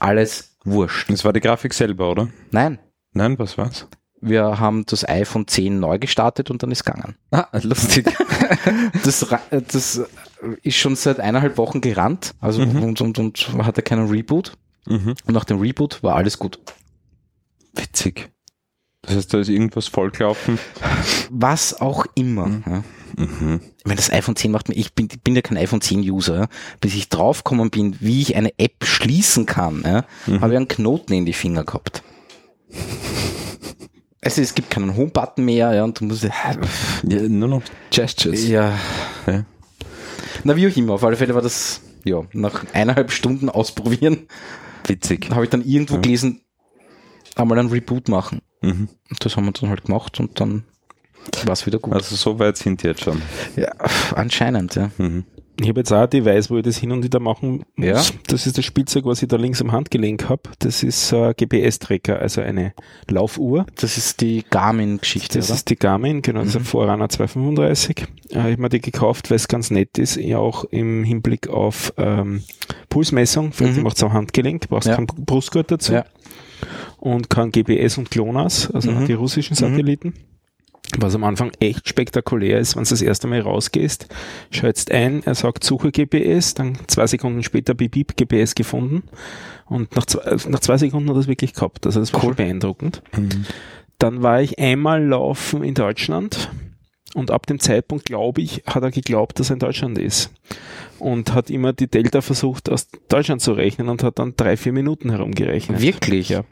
Alles wurscht. Das war die Grafik selber, oder? Nein, Nein, was war's? Wir haben das iPhone 10 neu gestartet und dann ist gegangen. Ah, lustig. Das, das ist schon seit eineinhalb Wochen gerannt, also und, und, und hatte keinen Reboot. mhm. Und nach dem Reboot war alles gut. Witzig. Das heißt, da ist irgendwas vollgelaufen. Was auch immer. Ja. Mhm. Ich meine, das iPhone 10 macht mir, ich bin, ich bin ja kein iPhone 10 User, ja. bis ich draufgekommen bin, wie ich eine App schließen kann, ja, habe ich einen Knoten in die Finger gehabt. Also es gibt keinen Home-Button mehr, ja, und du musst, Ja, nur noch Gestures. ja. Ja. Na, wie auch immer, auf alle Fälle war das, ja, nach eineinhalb Stunden ausprobieren, Witzig. habe ich dann irgendwo gelesen, einmal einen Reboot machen. Mhm. Das haben wir dann halt gemacht und dann war es wieder gut. Also so weit sind die jetzt schon. ja, anscheinend, ja. Mhm. Ich habe jetzt auch ein Device, wo ich das hin und wieder machen muss. Ja. Das ist das Spielzeug, was ich da links am Handgelenk habe. Das ist äh, GPS-Tracker, also eine Laufuhr. Das ist die Garmin-Geschichte, Das oder? ist die Garmin, genau, das ist ein Mhm. Forerunner 235. Äh, ich habe mir die gekauft, weil es ganz nett ist, ja auch im Hinblick auf ähm, Pulsmessung. Für Mhm. macht es am Handgelenk, brauchst Ja. keinen Brustgurt dazu. Ja. Und kann GPS und GLONASS, also Mhm. die russischen Satelliten. Was am Anfang echt spektakulär ist, wenn du das erste Mal rausgehst, schaltest ein, er sagt Suche GPS, dann zwei Sekunden später bip, bip GPS gefunden und nach zwei, nach zwei Sekunden hat er es wirklich gehabt. Also das war schon beeindruckend. Dann war ich einmal laufen in Deutschland und ab dem Zeitpunkt, glaube ich, hat er geglaubt, dass er in Deutschland ist. Und hat immer die Delta versucht, aus Deutschland zu rechnen und hat dann drei, vier Minuten herumgerechnet. Wirklich? Ja.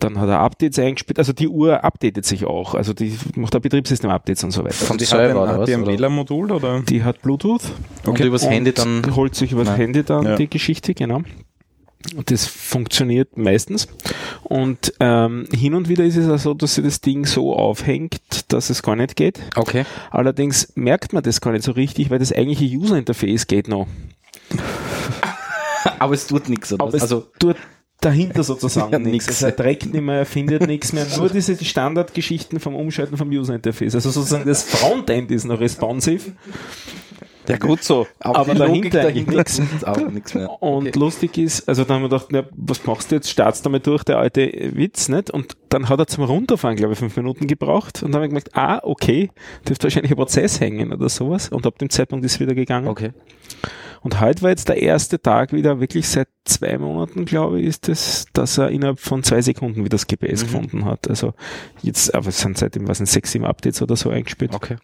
Dann hat er Updates eingespielt, also die Uhr updatet sich auch, also die macht auch Betriebssystem-Updates und so weiter. Von Die Server hat, oder ein, hat die ein Oder? WLAN-Modul oder? Die hat Bluetooth Und übers und Handy dann. holt sich übers Nein. Handy dann Ja. die Geschichte, genau. Das funktioniert meistens. Und ähm, hin und wieder ist es auch so, dass sich das Ding so aufhängt, dass es gar nicht geht. Okay. Allerdings merkt man das gar nicht so richtig, weil das eigentliche User-Interface geht noch. Aber es tut nichts? Aber also, es tut dahinter sozusagen Ja, nichts. Also er trägt nicht mehr, er findet nichts mehr. Nur diese Standardgeschichten vom Umschalten vom User-Interface. Also sozusagen das Frontend ist noch responsive. Ja, gut so. Aber die dahinter eigentlich nichts. ist auch nichts mehr. Und Okay. lustig ist, also dann haben wir gedacht, na, was machst du jetzt? Startst damit durch, der alte Witz, nicht? Und dann hat er zum Runterfahren, glaube ich, fünf Minuten gebraucht. Und dann habe ich gemerkt, ah, okay, dürfte wahrscheinlich ein Prozess hängen oder sowas. Und ab dem Zeitpunkt ist es wieder gegangen. Okay. Und heute war jetzt der erste Tag wieder, wirklich seit zwei Monaten, glaube ich, ist es, dass er innerhalb von zwei Sekunden wieder das GPS Mhm. gefunden hat. Also jetzt, aber es sind seitdem, was sind sechs, sieben Updates oder so eingespielt. Okay.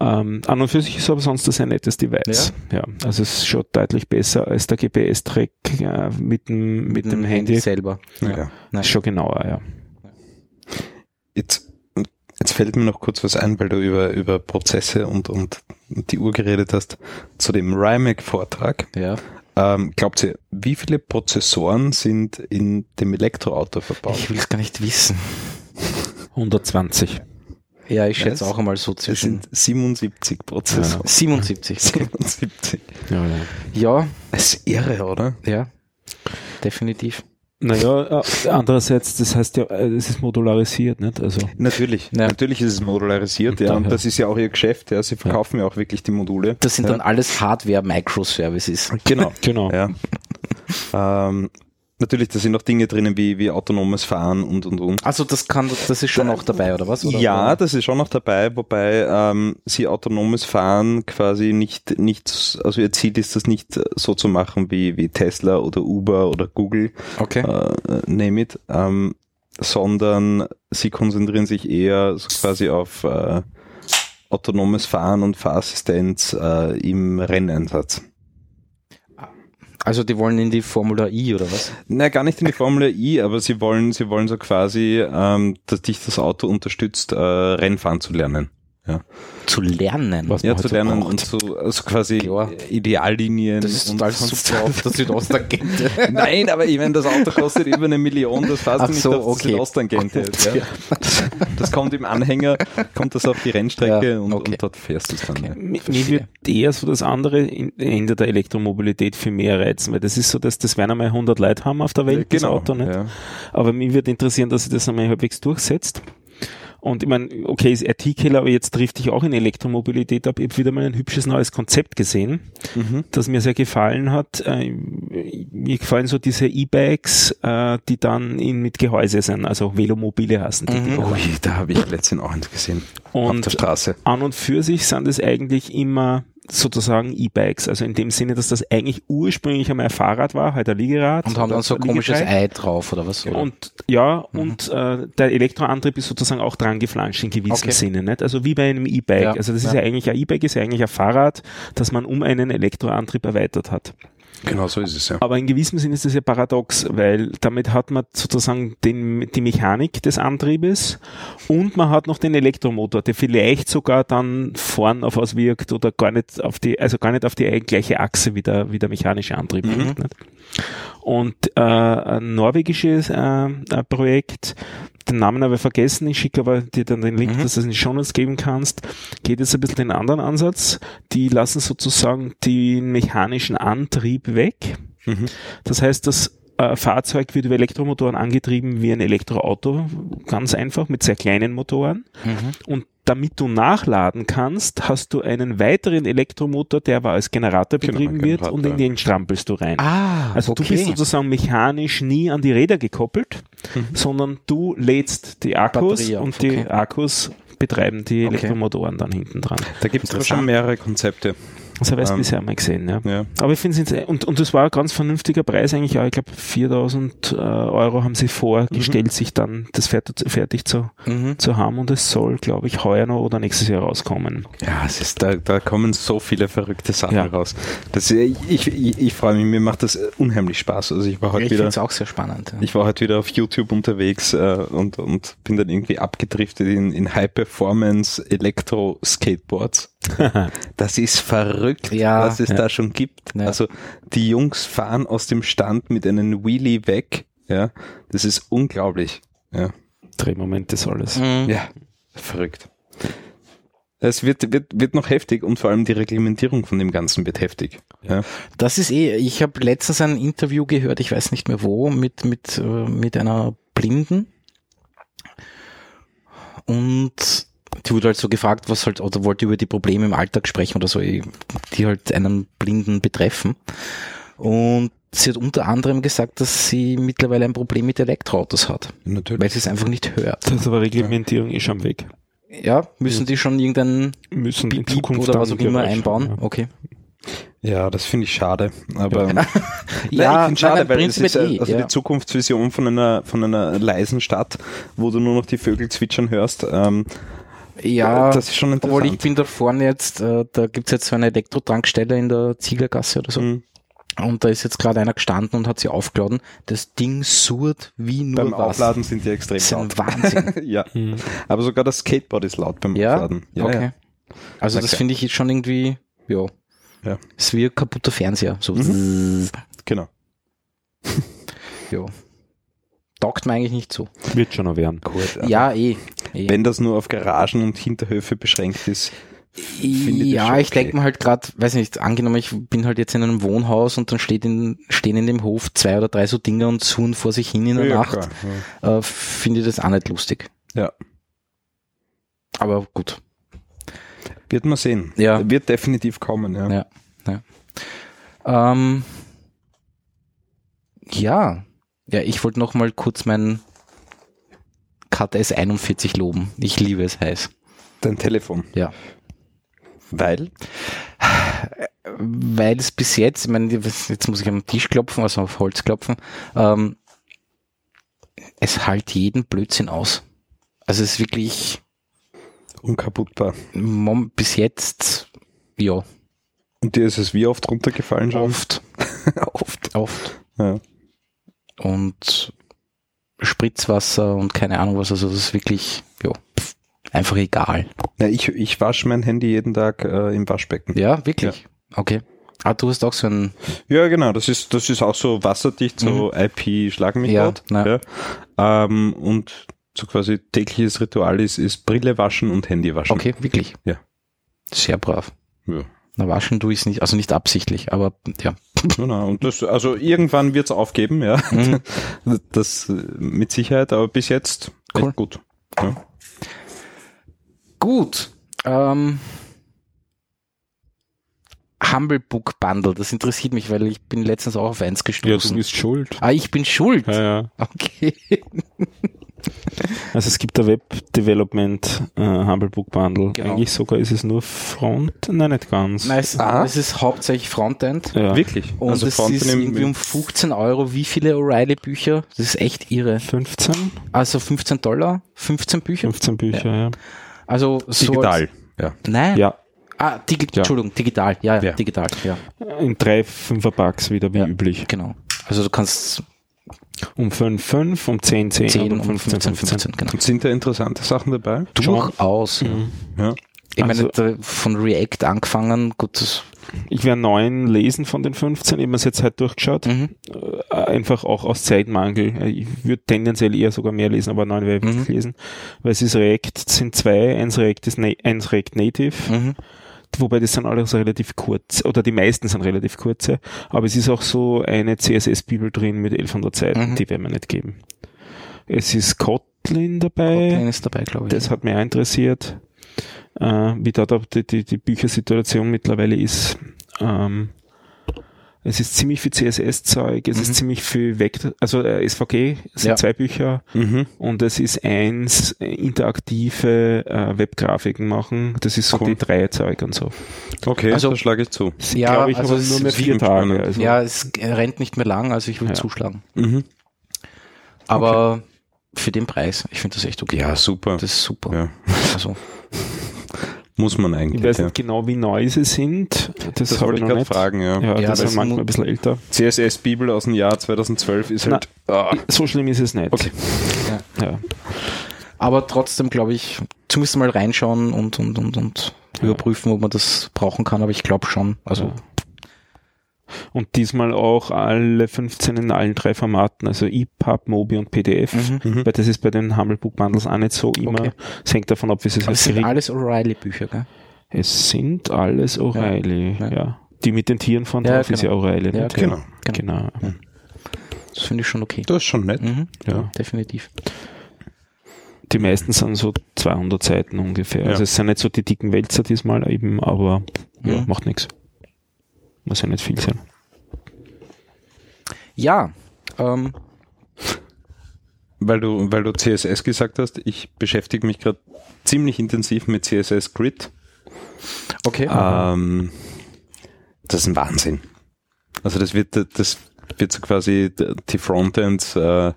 Ähm, an und für sich ist aber sonst das ein nettes Device. Ja. also es ist schon deutlich besser als der GPS-Track äh, mit dem, mit dem Handy. selber. Ja. Nein. Ist schon genauer, ja. Jetzt, jetzt fällt mir noch kurz was ein, weil du über, über Prozesse und, und die Uhr geredet hast, zu dem RIMAC-Vortrag. Ja. Ähm, glaubt ihr, wie viele Prozessoren sind in dem Elektroauto verbaut? Ich will es gar nicht wissen. 120. Ja, ich schätze auch einmal so Es zwischen sind 77 Prozessoren. 77. Okay. 77. Ja, ja. Ja, Das ist irre, oder? ja. Definitiv. Naja, äh, andererseits, das heißt ja, äh, es ist modularisiert, nicht? Also, Natürlich, Ja. natürlich ist es modularisiert, ja, und das ist ja auch ihr Geschäft, ja, sie verkaufen ja, auch wirklich die Module. Das sind ja. dann alles Hardware-Microservices. Genau, Genau. ja. ähm, natürlich, da sind noch Dinge drinnen wie, wie autonomes Fahren und und und. Also das kann, das ist schon auch dabei, oder was? Oder, ja, das ist schon noch dabei, wobei ähm, sie autonomes Fahren quasi nicht, nicht, also ihr Ziel ist das nicht äh, so zu machen wie, wie Tesla oder Uber oder Google, Okay. äh, name it, ähm, sondern sie konzentrieren sich eher so quasi auf äh, autonomes Fahren und Fahrassistenz äh, im Renneinsatz. Also die wollen in die Formula I, oder was? Na, gar nicht in die Formel I, aber sie wollen, sie wollen so quasi, ähm, dass dich das Auto unterstützt, äh, Rennfahren zu lernen. Zu lernen. Was? Ja, zu lernen braucht. und so also quasi Klar. Ideallinien. Das ist und total super auf der Südosttangente. Nein, aber ich meine, das Auto kostet über eine Million, das fährst Ach du nicht so, auf okay. die Südosttangente. Ja. Das, das kommt im Anhänger, kommt das auf die Rennstrecke Ja, und, okay. und dort fährst du es dann. Ja. Mir mir wird eher so das andere in- Ende der Elektromobilität viel mehr reizen, weil das ist so, dass das werden einmal 100 Leute haben auf der Welt, das Auto nicht. Ja. Aber mich würde interessieren, dass sich das einmal halbwegs durchsetzt. Und ich meine, okay, ist RT-Killer, aber jetzt trifft dich auch in Elektromobilität ab. Ich habe wieder mal ein hübsches neues Konzept gesehen, Mhm. das mir sehr gefallen hat. Äh, Mir gefallen so diese E-Bikes, äh, die dann in, mit Gehäuse sind, also Velomobile heißen die. Mhm. Dinger. Ui, da habe ich letztens auch eins gesehen. auf Und der Straße. an und für sich sind es eigentlich immer sozusagen E-Bikes, also in dem Sinne, dass das eigentlich ursprünglich einmal ein Fahrrad war, halt ein Liegerad. Und haben dann so ein komisches. Ei drauf, oder was? Oder? Und ja, und äh, der Elektroantrieb ist sozusagen auch dran geflanscht in gewissem Okay. Sinne, nicht? Also wie bei einem E-Bike. Ja, Also das ist ja. ja eigentlich ein E-Bike ist ja eigentlich ein Fahrrad, das man um einen Elektroantrieb erweitert hat. Genau so ist es ja. Aber in gewissem Sinne ist das ja paradox, weil damit hat man sozusagen den, die Mechanik des Antriebes und man hat noch den Elektromotor, der vielleicht sogar dann vorn auf was wirkt oder gar nicht auf die, also gar nicht auf die gleiche Achse wie der, wie der mechanische Antrieb Mhm. Und äh, ein norwegisches äh, Projekt, den Namen habe ich vergessen, ich schicke aber dir dann den Link, Mhm. dass du es in die Shownotes geben kannst, geht jetzt ein bisschen den anderen Ansatz. Die lassen sozusagen den mechanischen Antrieb weg. Mhm. Das heißt, das äh, Fahrzeug wird über Elektromotoren angetrieben wie ein Elektroauto, ganz einfach, mit sehr kleinen Motoren. Mhm. Und damit du nachladen kannst, hast du einen weiteren Elektromotor, der aber als Generator Genau, betrieben ein wird Generator, und in den strampelst du rein. Ah, Also okay. du bist sozusagen mechanisch nie an die Räder gekoppelt, sondern du lädst die Akkus Batterie auf, und die okay. Akkus betreiben die Okay. Elektromotoren dann hinten dran. Da gibt es schon mehrere Konzepte. Das habe ich Ähm, bisher mal gesehen, ja. Ja. Aber ich finde es, und, und das war ein ganz vernünftiger Preis eigentlich, auch. ich glaube 4000 äh, Euro haben sie vorgestellt, sich dann das fertig, fertig zu, Mhm. zu haben und es soll, glaube ich, heuer noch oder nächstes Jahr rauskommen. Ja, es ist, da, da kommen so viele verrückte Sachen Ja. raus. Das, ich ich, ich, ich freue mich, mir macht das unheimlich Spaß. Also ich war heute Ich finde wieder, es auch sehr spannend. Ja. ich war heute wieder auf YouTube unterwegs äh, und, und bin dann irgendwie abgedriftet in, in High Performance Elektro Skateboards. Das ist verrückt, Ja. was es Ja. da schon gibt. Ja. Also die Jungs fahren aus dem Stand mit einem Wheelie weg. Ja, das ist unglaublich. Ja, Drehmoment ist alles. Mhm. ja verrückt. Es wird, wird, wird noch heftig und vor allem die Reglementierung von dem Ganzen wird heftig. Ja. Das ist eh, ich habe letztens ein Interview gehört, ich weiß nicht mehr wo, mit, mit, äh, mit einer Blinden. Und die wurde halt so gefragt, was halt, oder wollte über die Probleme im Alltag sprechen oder so, die halt einen Blinden betreffen. Und sie hat unter anderem gesagt, dass sie mittlerweile ein Problem mit Elektroautos hat, Natürlich. weil sie es einfach nicht hört. Das ist aber Reglementierung ist schon weg. Ja, müssen die schon irgendeinen Müssen in Zukunft oder was auch immer einbauen? ja. Okay. Ja, das finde ich schade. Aber Ja, Nein, ich schade, nein, weil es ist ja, prinzipiell eh, also ja. die Zukunftsvision von einer von einer leisen Stadt, wo du nur noch die Vögel zwitschern hörst. Ähm, Ja, das ist schon Obwohl ich interessant. bin da vorne jetzt, äh, da gibt's jetzt so eine Elektrotankstelle in der Zieglergasse oder so. Mhm. Und da ist jetzt gerade einer gestanden und hat sie aufgeladen. Das Ding surrt wie nur Beim was. Aufladen sind die extrem Das ist laut. Wahnsinn. ja, Mhm. aber sogar das Skateboard ist laut beim ja? Aufladen. Ja, okay. ja. Also Na das finde ich jetzt schon irgendwie, ja. Ja. ist wie ein kaputter Fernseher. So, Mhm. Genau. ja. Taugt mir eigentlich nicht so. Wird schon noch werden. Gut. Ja, eh. Eh. Wenn das nur auf Garagen und Hinterhöfe beschränkt ist, ich ja, ich okay. denke mir halt gerade, weiß nicht, angenommen, ich bin halt jetzt in einem Wohnhaus und dann steht in, stehen in dem Hof zwei oder drei so Dinger und suchen vor sich hin in der Ja, Nacht. klar, äh, finde ich das auch nicht lustig. Ja. Aber gut. Wird man sehen. Ja. Wird definitiv kommen. Ja. Ja. Ähm, ja. Ja, ich wollte noch mal kurz meinen KTS 41 loben. Ich liebe es heiß. Dein Telefon. Ja. Weil? Weil es bis jetzt, ich meine, jetzt muss ich am Tisch klopfen, also auf Holz klopfen, ähm, es halt jeden Blödsinn aus. Also es ist wirklich Unkaputtbar. mom- bis jetzt, ja, Und dir ist es wie oft runtergefallen schon? oft, oft. oft. Ja. und Spritzwasser und keine Ahnung was, also das ist wirklich, ja, pff, einfach egal. Ja, ich, ich wasche mein Handy jeden Tag äh, im Waschbecken. Ja, wirklich. Okay. Ah, du hast auch so ein, Ja, genau. Das ist, das ist auch so wasserdicht, so mich Mhm. Ja, dort. ja. Ja. Ähm, und so quasi tägliches Ritual ist, ist Brille waschen und Handy waschen. okay, wirklich. Ja. Sehr brav. Ja. Na, waschen tue ich es nicht, also nicht absichtlich, aber ja. Genau. Und das, also irgendwann wird's aufgeben, ja. Mhm. Das äh, mit Sicherheit, aber bis jetzt Cool. gut. Ja. Gut. Ähm, Humble Book Bundle, das interessiert mich, weil ich bin letztens auch auf eins Ja, du gestoßen. bist schuld. ah, ich bin schuld. Ja, ja. Okay. Also es gibt ein Web Development äh, Humble Book Bundle. Genau. Eigentlich sogar ist es nur Front, nein, nicht ganz. Nein, es, Ah. es ist hauptsächlich Frontend. Ja. Wirklich. Und also es Fronten ist irgendwie um 15 Euro. Wie viele O'Reilly-Bücher? Das ist echt irre. 15? Also 15 Dollar, 15 Bücher. 15 Bücher, ja. Also so digital. Ja. Nein. Ja, Ah, digi Ja. Entschuldigung, digital. Ja, ja, Ja. digital. Ja, in drei Fünferpacks wieder wie Ja. üblich. genau. Also du kannst Um 5, 5, um 10, 10, 10 und und 15, 15, 15 genau. Und sind da interessante Sachen dabei? Durchaus. ja. Mhm. Ja. Ich meine, Also- da, von React angefangen, gut, das, Ich werde neun lesen von den 15, ich habe es jetzt halt durchgeschaut. mhm. Äh, Einfach auch aus Zeitmangel. Äh, Ich würde tendenziell eher sogar mehr lesen, aber neun werde ich Mhm. lesen. Weil es ist React, sind zwei, eins React ist Na eins React Native, Mhm. Wobei das sind alles relativ kurz, oder die meisten sind relativ kurze, aber es ist auch so eine CSS-Bibel drin mit 1100 Seiten, Mhm. die werden wir nicht geben. Es ist Kotlin dabei. Kotlin ist dabei, glaube ich. Das hat mich auch interessiert, äh, wie da die, die, die Büchersituation mittlerweile ist. Ähm, es ist ziemlich viel CSS-Zeug, es Mhm. ist ziemlich viel Vektor, also äh, SVG, es sind Ja. zwei Bücher Mhm. und es ist eins äh, interaktive äh, Webgrafiken machen, das ist so Cool. die drei Zeug und so. Okay, Also- da schlage ich zu. Ja, glaube ich, also nur mehr vier Tage. Also. ja, es rennt nicht mehr lang, also ich würde Ja. zuschlagen. Mhm. Aber für den Preis, ich finde das echt okay. Ja, super. Das ist super. Ja. Also, Muss man Ich eigentlich. weiß ja. nicht genau, wie neu sie sind. Das, Das wollte ich ich gerade nicht. fragen, ja. Ja, Ja, das das ist manchmal ein bisschen älter. CSS-Bibel aus dem Jahr 2012 ist halt. Ah. So schlimm ist es nicht. Okay. Ja. aber trotzdem glaube ich, zumindest mal reinschauen und, und, und, und überprüfen, ob man das brauchen kann, aber ich glaube schon. Also Ja. Und diesmal auch alle 15 in allen drei Formaten, also EPUB, Mobi und PDF. Mhm. Weil das ist bei den Humble Book Bundles auch nicht so immer. Okay. Es hängt davon ab, wie sie es Aber es halt sind kriegen. alles O'Reilly-Bücher, gell? Es sind alles O'Reilly, ja. Ja. Die mit den Tieren von Ja, drauf ist ja genau. O'Reilly. Ja, nicht? Genau. genau. Das finde ich schon okay. Das ist schon nett. Mhm. Ja. Definitiv. Die meisten sind so 200 Seiten ungefähr. Ja. Also es sind nicht so die dicken Wälzer diesmal eben, aber ja, Mhm. macht nichts. Muss ja nicht viel sein. Ja, ähm, Weil du, weil du CSS gesagt hast, ich beschäftige mich gerade ziemlich intensiv mit CSS Grid. okay. Ähm, das ist ein Wahnsinn. Also das wird, das wird so quasi die Frontends, äh,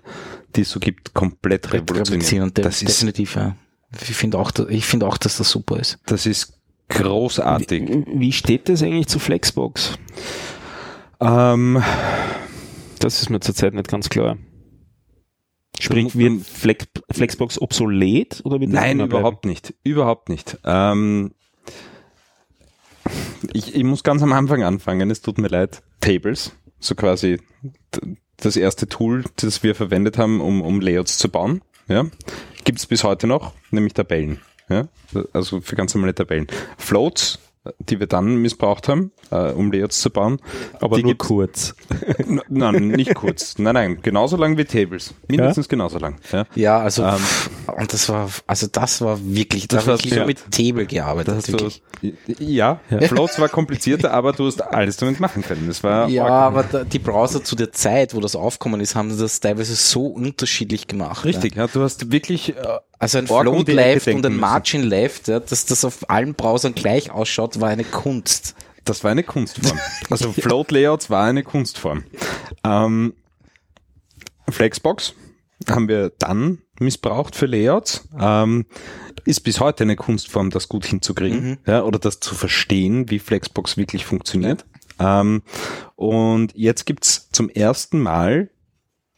die es so gibt, komplett revolutionieren. Das ist, definitiv, ja. Ich finde auch, ich finde auch, dass das super ist. das ist großartig. Wie steht das eigentlich zu Flexbox? Ähm, Das ist mir zurzeit nicht ganz klar. Sprich, wird Flex, Flexbox obsolet oder wird Nein, überhaupt nicht. Überhaupt nicht. Ähm, ich, ich muss ganz am Anfang anfangen, es tut mir leid. Tables, so quasi das erste Tool, das wir verwendet haben, um, um Layouts zu bauen. Ja? Gibt es bis heute noch, nämlich Tabellen. Ja? Also für ganz normale Tabellen. Floats, die wir dann missbraucht haben, äh, um Layouts zu bauen. Aber die nur kurz. Nein, nicht kurz. Nein, nein, genauso lang wie Tables. Mindestens genauso lang. Ja? Ja, also Ähm, und das war, also das war wirklich, Das da habe war- ich so ja. mit Table gearbeitet. Du, ja, Floats war komplizierter, aber du hast alles damit machen können. Das war Ja, aber da, die Browser zu der Zeit, wo das aufgekommen ist, haben das teilweise so unterschiedlich gemacht. richtig. Ja, du hast wirklich äh, Ja. Also ein Org Float Left und ein müssen. Margin Left, ja, dass das auf allen Browsern gleich ausschaut, war eine Kunst. Das war eine Kunstform. Also Float Layouts war eine Kunstform. Ähm, Flexbox haben wir dann missbraucht für Layouts. Ähm, ist bis heute eine Kunstform, das gut hinzukriegen ja, oder das zu verstehen, wie Flexbox wirklich funktioniert. Ähm, und jetzt gibt's zum ersten Mal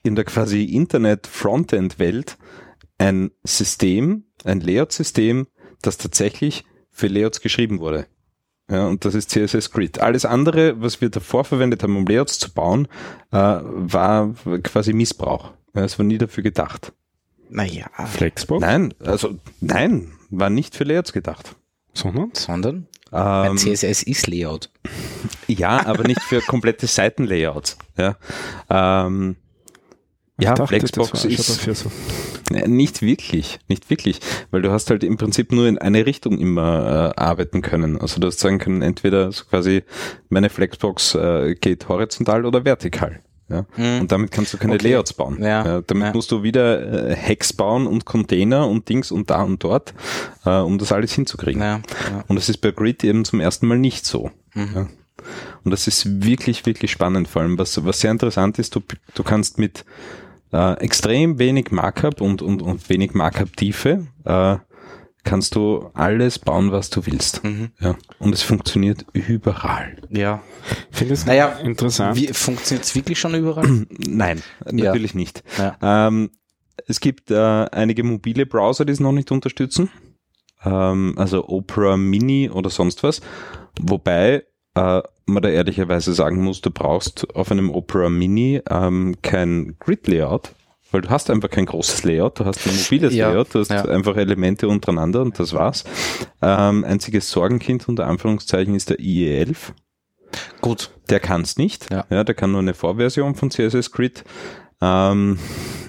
in der quasi Internet-Frontend-Welt ein System, ein Layout-System, das tatsächlich für Layouts geschrieben wurde. Ja, und das ist CSS Grid. Alles andere, was wir davor verwendet haben, um Layouts zu bauen, äh, war quasi Missbrauch. Ja, es war nie dafür gedacht. Naja, Flexbox? Nein, also nein, war nicht für Layouts gedacht. Sondern? sondern ein Ähm, CSS ist Layout. ja, aber nicht für komplette Seitenlayouts. Ja, ähm, ja Ich dachte, Flexbox das war schon ist dafür so. Ja, Nicht wirklich, nicht wirklich, weil du hast halt im Prinzip nur in eine Richtung immer äh, arbeiten können. Also du hast sagen können, entweder so quasi meine Flexbox äh, geht horizontal oder vertikal. Ja? Mhm. Und damit kannst du keine Okay. Layouts bauen. Ja, damit ja. musst du wieder äh, Hacks bauen und Container und Dings und da und dort, äh, um das alles hinzukriegen. Ja, ja. Und das ist bei Grid eben zum ersten Mal nicht so. Mhm. Ja. Und das ist wirklich, wirklich spannend. Vor allem, was, was sehr interessant ist, du, du kannst mit äh, extrem wenig Markup und, und, und wenig Markup-Tiefe äh, kannst du alles bauen, was du willst. Mhm. Ja. Und es funktioniert überall. ja. Finde es Naja, interessant. Wie, funktioniert es wirklich schon überall? Nein, natürlich nicht. Ja. Ähm, es gibt äh, einige mobile Browser, die es noch nicht unterstützen. Ähm, also Opera Mini oder sonst was. Wobei äh, man da ehrlicherweise sagen muss, du brauchst auf einem Opera Mini ähm, kein Grid-Layout, weil du hast einfach kein großes Layout, du hast ein mobiles Ja, Layout, du hast ja. einfach Elemente untereinander und das war's. Ähm, einziges Sorgenkind unter Anführungszeichen ist der IE11. Gut. Der kann es nicht. Ja. der kann nur eine Vorversion von CSS Grid. Ähm,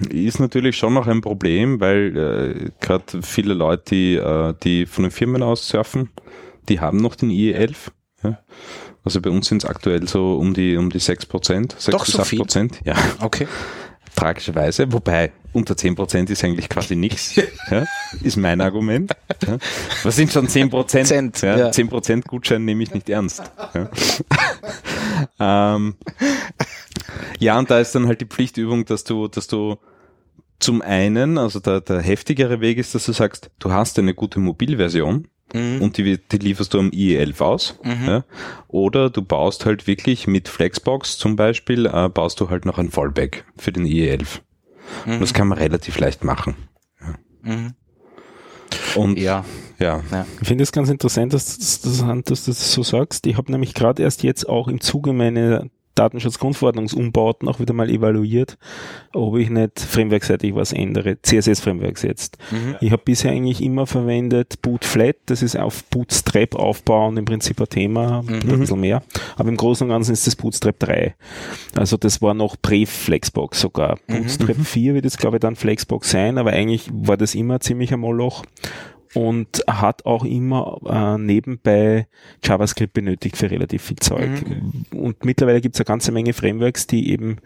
ist natürlich schon noch ein Problem, weil äh, gerade viele Leute, die, äh, die von den Firmen aus surfen, die haben noch den IE11. Ja. Also bei uns sind es aktuell so um die um die 6%, 6 Doch bis so 8 viel? Prozent. Ja, Okay. tragischerweise. Wobei unter 10% ist eigentlich quasi nichts. ja, ist mein Argument. Ja. Was sind schon 10%? Prozent, ja, ja. 10% Gutschein nehme ich nicht ernst. Ja. ähm, ja, und da ist dann halt die Pflichtübung, dass du, dass du zum einen, also der, der heftigere Weg ist, dass du sagst, du hast eine gute Mobilversion Mhm. und die, die lieferst du am IE11 aus. Mhm. Ja? Oder du baust halt wirklich mit Flexbox zum Beispiel, äh, baust du halt noch ein Fallback für den IE11. Und das kann man relativ leicht machen. Mhm. Und Ja. ja. Ich finde es ganz interessant, dass, dass, dass, dass du das so sagst. Ich habe nämlich gerade erst jetzt auch im Zuge meiner Datenschutzgrundverordnungsumbauten auch wieder mal evaluiert, ob ich nicht frameworkseitig was ändere. CSS-Frameworks jetzt. Ich habe bisher eigentlich immer verwendet Bootflat, das ist auf Bootstrap aufbauen, im Prinzip ein Thema, ein bisschen mehr. Aber im Großen und Ganzen ist das Bootstrap 3. Also das war noch Pre-Flexbox sogar. Bootstrap 4 wird jetzt glaube ich dann Flexbox sein, aber eigentlich war das immer ein ziemlicher Moloch und hat auch immer äh, nebenbei JavaScript benötigt für relativ viel Zeug. Und mittlerweile gibt es eine ganze Menge Frameworks, die eben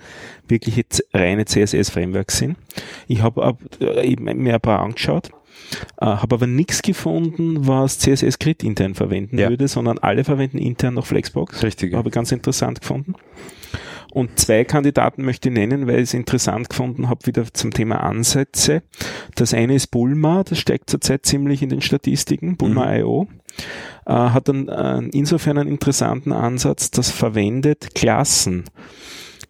wirklich jetzt reine CSS-Frameworks sind. Ich habe ab- äh, eben mir ein paar angeschaut, äh, habe aber nichts gefunden, was CSS Grid intern verwenden Ja. würde, sondern alle verwenden intern noch Flexbox. Richtig, ja. Habe ich ganz interessant gefunden. Und zwei Kandidaten möchte ich nennen, weil ich es interessant gefunden habe, wieder zum Thema Ansätze. Das eine ist Bulma, das steigt zurzeit ziemlich in den Statistiken, Bulma.io. Äh, hat dann äh, insofern einen interessanten Ansatz, das verwendet Klassen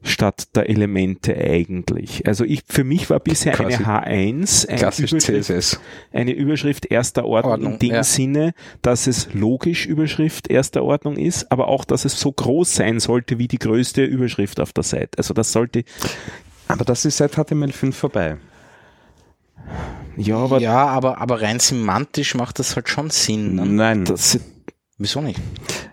statt der Elemente eigentlich. Also ich, für mich war bisher Quasi eine H1 eine Klassisch Überschrift, CSS. eine Überschrift erster Ordnung, Ordnung, in dem ja. Sinne, dass es logisch Überschrift erster Ordnung ist, aber auch, dass es so groß sein sollte wie die größte Überschrift auf der Seite. Also das sollte, Aber das ist seit HTML5 vorbei. ja, aber ja, aber, aber rein semantisch macht das halt schon Sinn. Ne? Nein. das, Wieso nicht?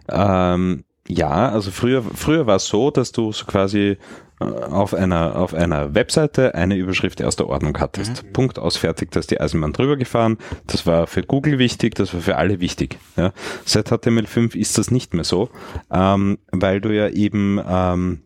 Ähm, ja, also früher, früher war es so, dass du so quasi äh, auf einer, auf einer Webseite eine Überschrift erster Ordnung hattest. Punkt aus, fertig, da ist die Eisenbahn drüber gefahren. Das war für Google wichtig, das war für alle wichtig. Ja. Seit HTML5 ist das nicht mehr so, ähm, weil du ja eben ähm,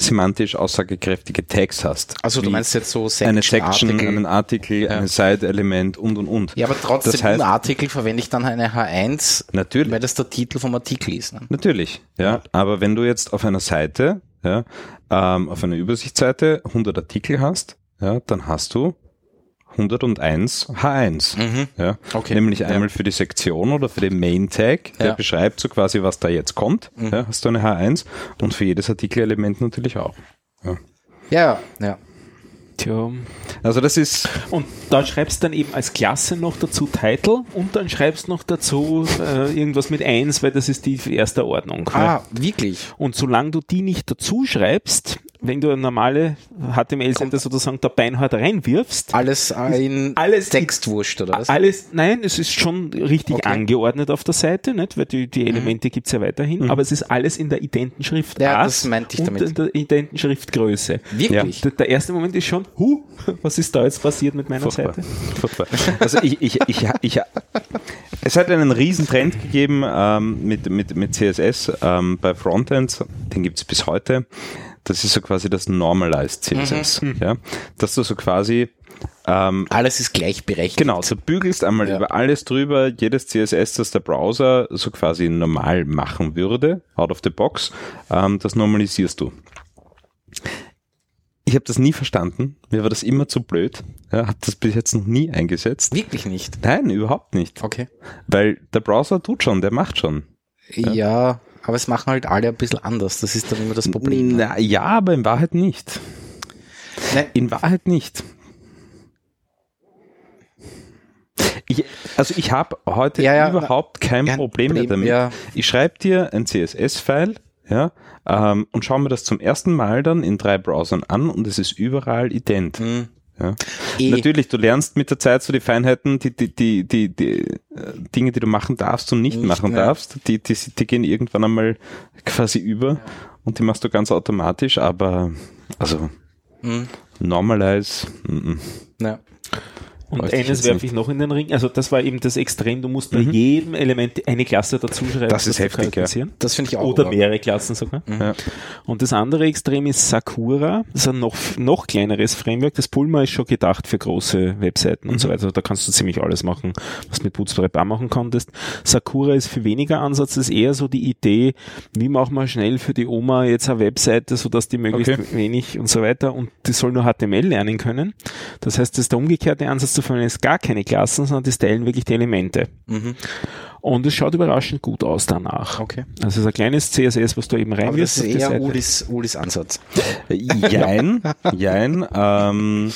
semantisch aussagekräftige Tags hast. Also du meinst jetzt so Section, eine Section, Artikel. einen Artikel, ein Side-Element und und und. Ja, aber trotzdem Das heißt- Artikel verwende ich dann eine H1, Natürlich. weil das der Titel vom Artikel ist. Ne? Natürlich, ja. Aber wenn du jetzt auf einer Seite, ja, ähm, auf einer Übersichtsseite 100 Artikel hast, ja, dann hast du 101 H1. Ja. Mhm. Okay. Nämlich Ja. einmal für die Sektion oder für den Main Tag, der Ja. Mhm. beschreibt so quasi, was da jetzt kommt, ja, hast du eine H1 und für jedes Artikelelement natürlich auch. Ja, ja. tja, Also das ist, Und da schreibst dann eben als Klasse noch dazu Title und dann schreibst noch dazu äh, irgendwas mit eins, weil das ist die erste Ordnung. Ah, wirklich? Und solange du die nicht dazu schreibst, wenn du eine normale HTML-Seite sozusagen da beinhart reinwirfst, Alles in Alles- Textwurst, oder was? alles, nein, es ist schon richtig Okay. angeordnet auf der Seite, nicht? weil die, die Elemente gibt's ja weiterhin, aber es ist alles in der identen Schrift Ja, das meinte ich und damit. in der identen Schriftgröße. Wirklich? Der, der erste Moment ist schon, hu, was ist da jetzt passiert mit meiner Furchtbar. Seite? Furchtbar. Also ich, ich, ich, ich, es hat einen riesen Trend gegeben ähm, mit, mit, mit CSS ähm, bei Frontends, den gibt es bis heute. Das ist so quasi das Normalized CSS. Ja? Dass du so quasi ähm, Alles ist gleichberechtigt. Genau, du bügelst einmal Ja. über alles drüber, jedes CSS, das der Browser so quasi normal machen würde, out of the box, ähm, das normalisierst du. Ich habe das nie verstanden, mir war das immer zu blöd, ja, habe das bis jetzt noch nie eingesetzt. Wirklich nicht. Nein, überhaupt nicht, Okay. weil der Browser tut schon, der macht schon. Ja. Aber es machen halt alle ein bisschen anders. Das ist dann immer das Problem. ne? Na, ja, aber in Wahrheit nicht. Nein. In Wahrheit nicht. Ich, also ich habe heute Ja, ja, überhaupt kein kein Problem mehr Problem, damit. ja. Ich schreibe dir ein CSS-File ja, ähm, und schaue mir das zum ersten Mal dann in drei Browsern an und es ist überall ident. Hm. Ja. Eh. Natürlich, du lernst mit der Zeit so die Feinheiten, die, die, die, die, die äh, Dinge, die du machen darfst und nicht, Nicht machen mehr. darfst, die, die, die gehen irgendwann einmal quasi über und die machst du ganz automatisch, aber also Hm. normalize, mm, mm. Ja. Und ich eines jetzt werfe nicht. ich noch in den Ring. Also das war eben das Extrem. Du musst bei jedem Element eine Klasse dazu schreiben. Das ist heftig, ja. Das finde ich auch. Oder mehrere Klassen sogar. Ja. Und das andere Extrem ist Sakura. Das ist ein noch, noch kleineres Framework. Das Pulma ist schon gedacht für große Webseiten und so weiter. Da kannst du ziemlich alles machen, was du mit Bootstrap auch machen konntest. Sakura ist für weniger Ansatz. Das ist eher so die Idee, wie machen wir schnell für die Oma jetzt eine Webseite, sodass die möglichst Okay. wenig und so weiter und die soll nur HTML lernen können. Das heißt, das ist der umgekehrte Ansatz. Du verwendest gar keine Klassen, sondern die stylen wirklich die Elemente. Mhm. Und es schaut überraschend gut aus danach. Okay. Also es ist ein kleines CSS, was du eben Aber das ist eher. Ulis, Ulis Ansatz. Jein, jein. Ähm,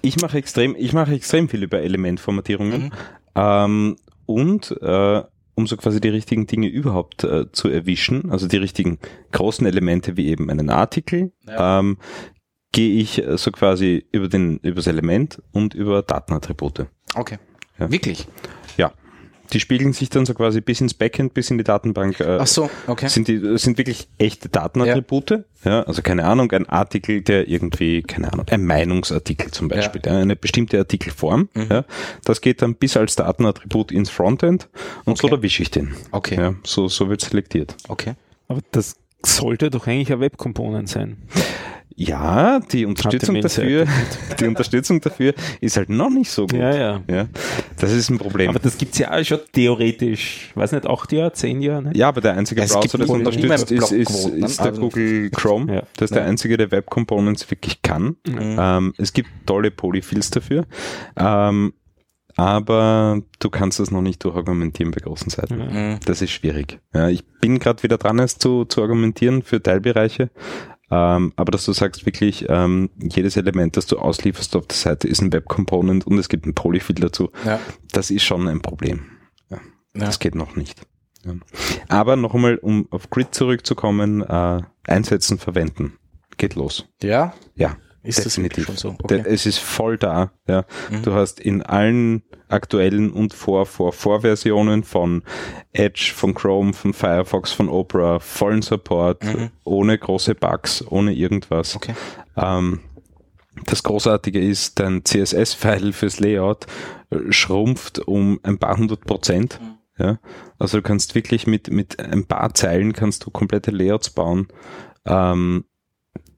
ich mache extrem, ich mache extrem viel über Elementformatierungen. Mhm. Ähm, und äh, um so quasi die richtigen Dinge überhaupt äh, zu erwischen, also die richtigen großen Elemente wie eben einen Artikel, ähm, gehe ich äh, so quasi über den über das Element und über Datenattribute. Okay. Ja. Wirklich? Ja. Die spiegeln sich dann so quasi bis ins Backend, bis in die Datenbank. Äh, Ach so, okay. sind die sind wirklich echte Datenattribute. Ja. also keine Ahnung, ein Artikel, der irgendwie, keine Ahnung, ein Meinungsartikel zum Beispiel, ja. eine bestimmte Artikelform. Mhm. Ja, das geht dann bis als Datenattribut ins Frontend und so Okay. erwische ich den. Okay. Ja, so so wird selektiert. Okay. Aber das sollte doch eigentlich ein Web-Component sein. Ja, die Unterstützung dafür, die Unterstützung dafür ist halt noch nicht so gut. Ja, ja. Ja, das ist ein Problem. Aber das gibt's ja auch schon theoretisch, weiß nicht, acht Jahre, zehn Jahre, ne? Ja, aber der einzige Es Browser, das unterstützt, ist, ist, ist der also- Google Chrome. Ja. Das ist der einzige, der Web Components wirklich kann. Mhm. Ähm, es gibt tolle Polyfills dafür. Ähm, aber du kannst das noch nicht durchargumentieren bei großen Seiten. Mhm. Das ist schwierig. Ja, ich bin gerade wieder dran, es zu, zu argumentieren für Teilbereiche. Ähm, aber dass du sagst wirklich, ähm, jedes Element, das du auslieferst auf der Seite, ist ein Web Component und es gibt ein Polyfill dazu. Ja. Das ist schon ein Problem. Ja. Das geht noch nicht. Aber noch einmal, um auf Grid zurückzukommen, äh, einsetzen, verwenden. Geht los. Ja? Ja, Ist das definitiv. wirklich schon so? Okay. Es ist voll da. Ja. Mhm. Du hast in allen aktuellen und vor, vor, Vorversionen von Edge, von Chrome, von Firefox, von Opera vollen Support, Mhm. ohne große Bugs, ohne irgendwas. Okay. Ähm, das Großartige ist, dein CSS-File fürs Layout äh, schrumpft um ein paar hundert Prozent. Mhm. Ja, also du kannst wirklich mit, mit ein paar Zeilen kannst du komplette Layouts bauen, ähm,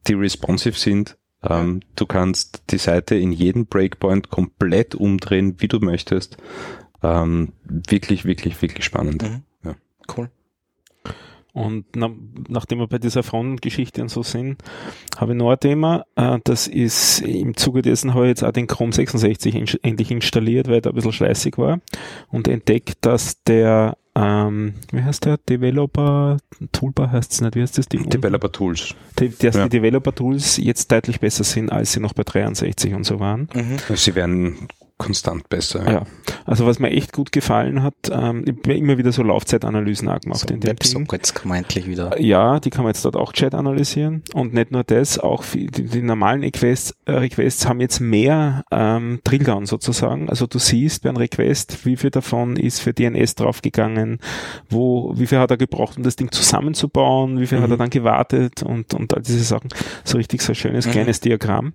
die responsive sind. Ähm, Du kannst die Seite in jedem Breakpoint komplett umdrehen, wie du möchtest. Ähm, wirklich, wirklich, wirklich spannend. Mhm. Ja. Cool. Und na, nachdem wir bei dieser Frontgeschichte und so sind, habe ich noch ein Thema. Äh, das ist im Zuge dessen habe ich jetzt auch den Chrome 66 in, endlich installiert, weil der ein bisschen schleißig war und entdeckt, dass der ähm, wie heißt der? Developer Toolbar heißt es nicht, wie heißt das Ding? Developer Tools. Die, dass Ja. die Developer Tools jetzt deutlich besser sind, als sie noch bei 63 und so waren. Mhm. Sie werden konstant besser. Ja, also was mir echt gut gefallen hat, ähm, ich habe immer wieder so Laufzeitanalysen auch gemacht So, in dem. WebSockets kann man endlich wieder. Ja, die kann man jetzt dort auch Chat analysieren. Und nicht nur das, auch die, die normalen Requests, äh, Requests haben jetzt mehr ähm, Drilldown sozusagen. Also du siehst bei einem Request, wie viel davon ist für DNS draufgegangen, wo, wie viel hat er gebraucht, um das Ding zusammenzubauen, wie viel hat er dann gewartet und, und all diese Sachen. So richtig so ein schönes Mhm. kleines Diagramm.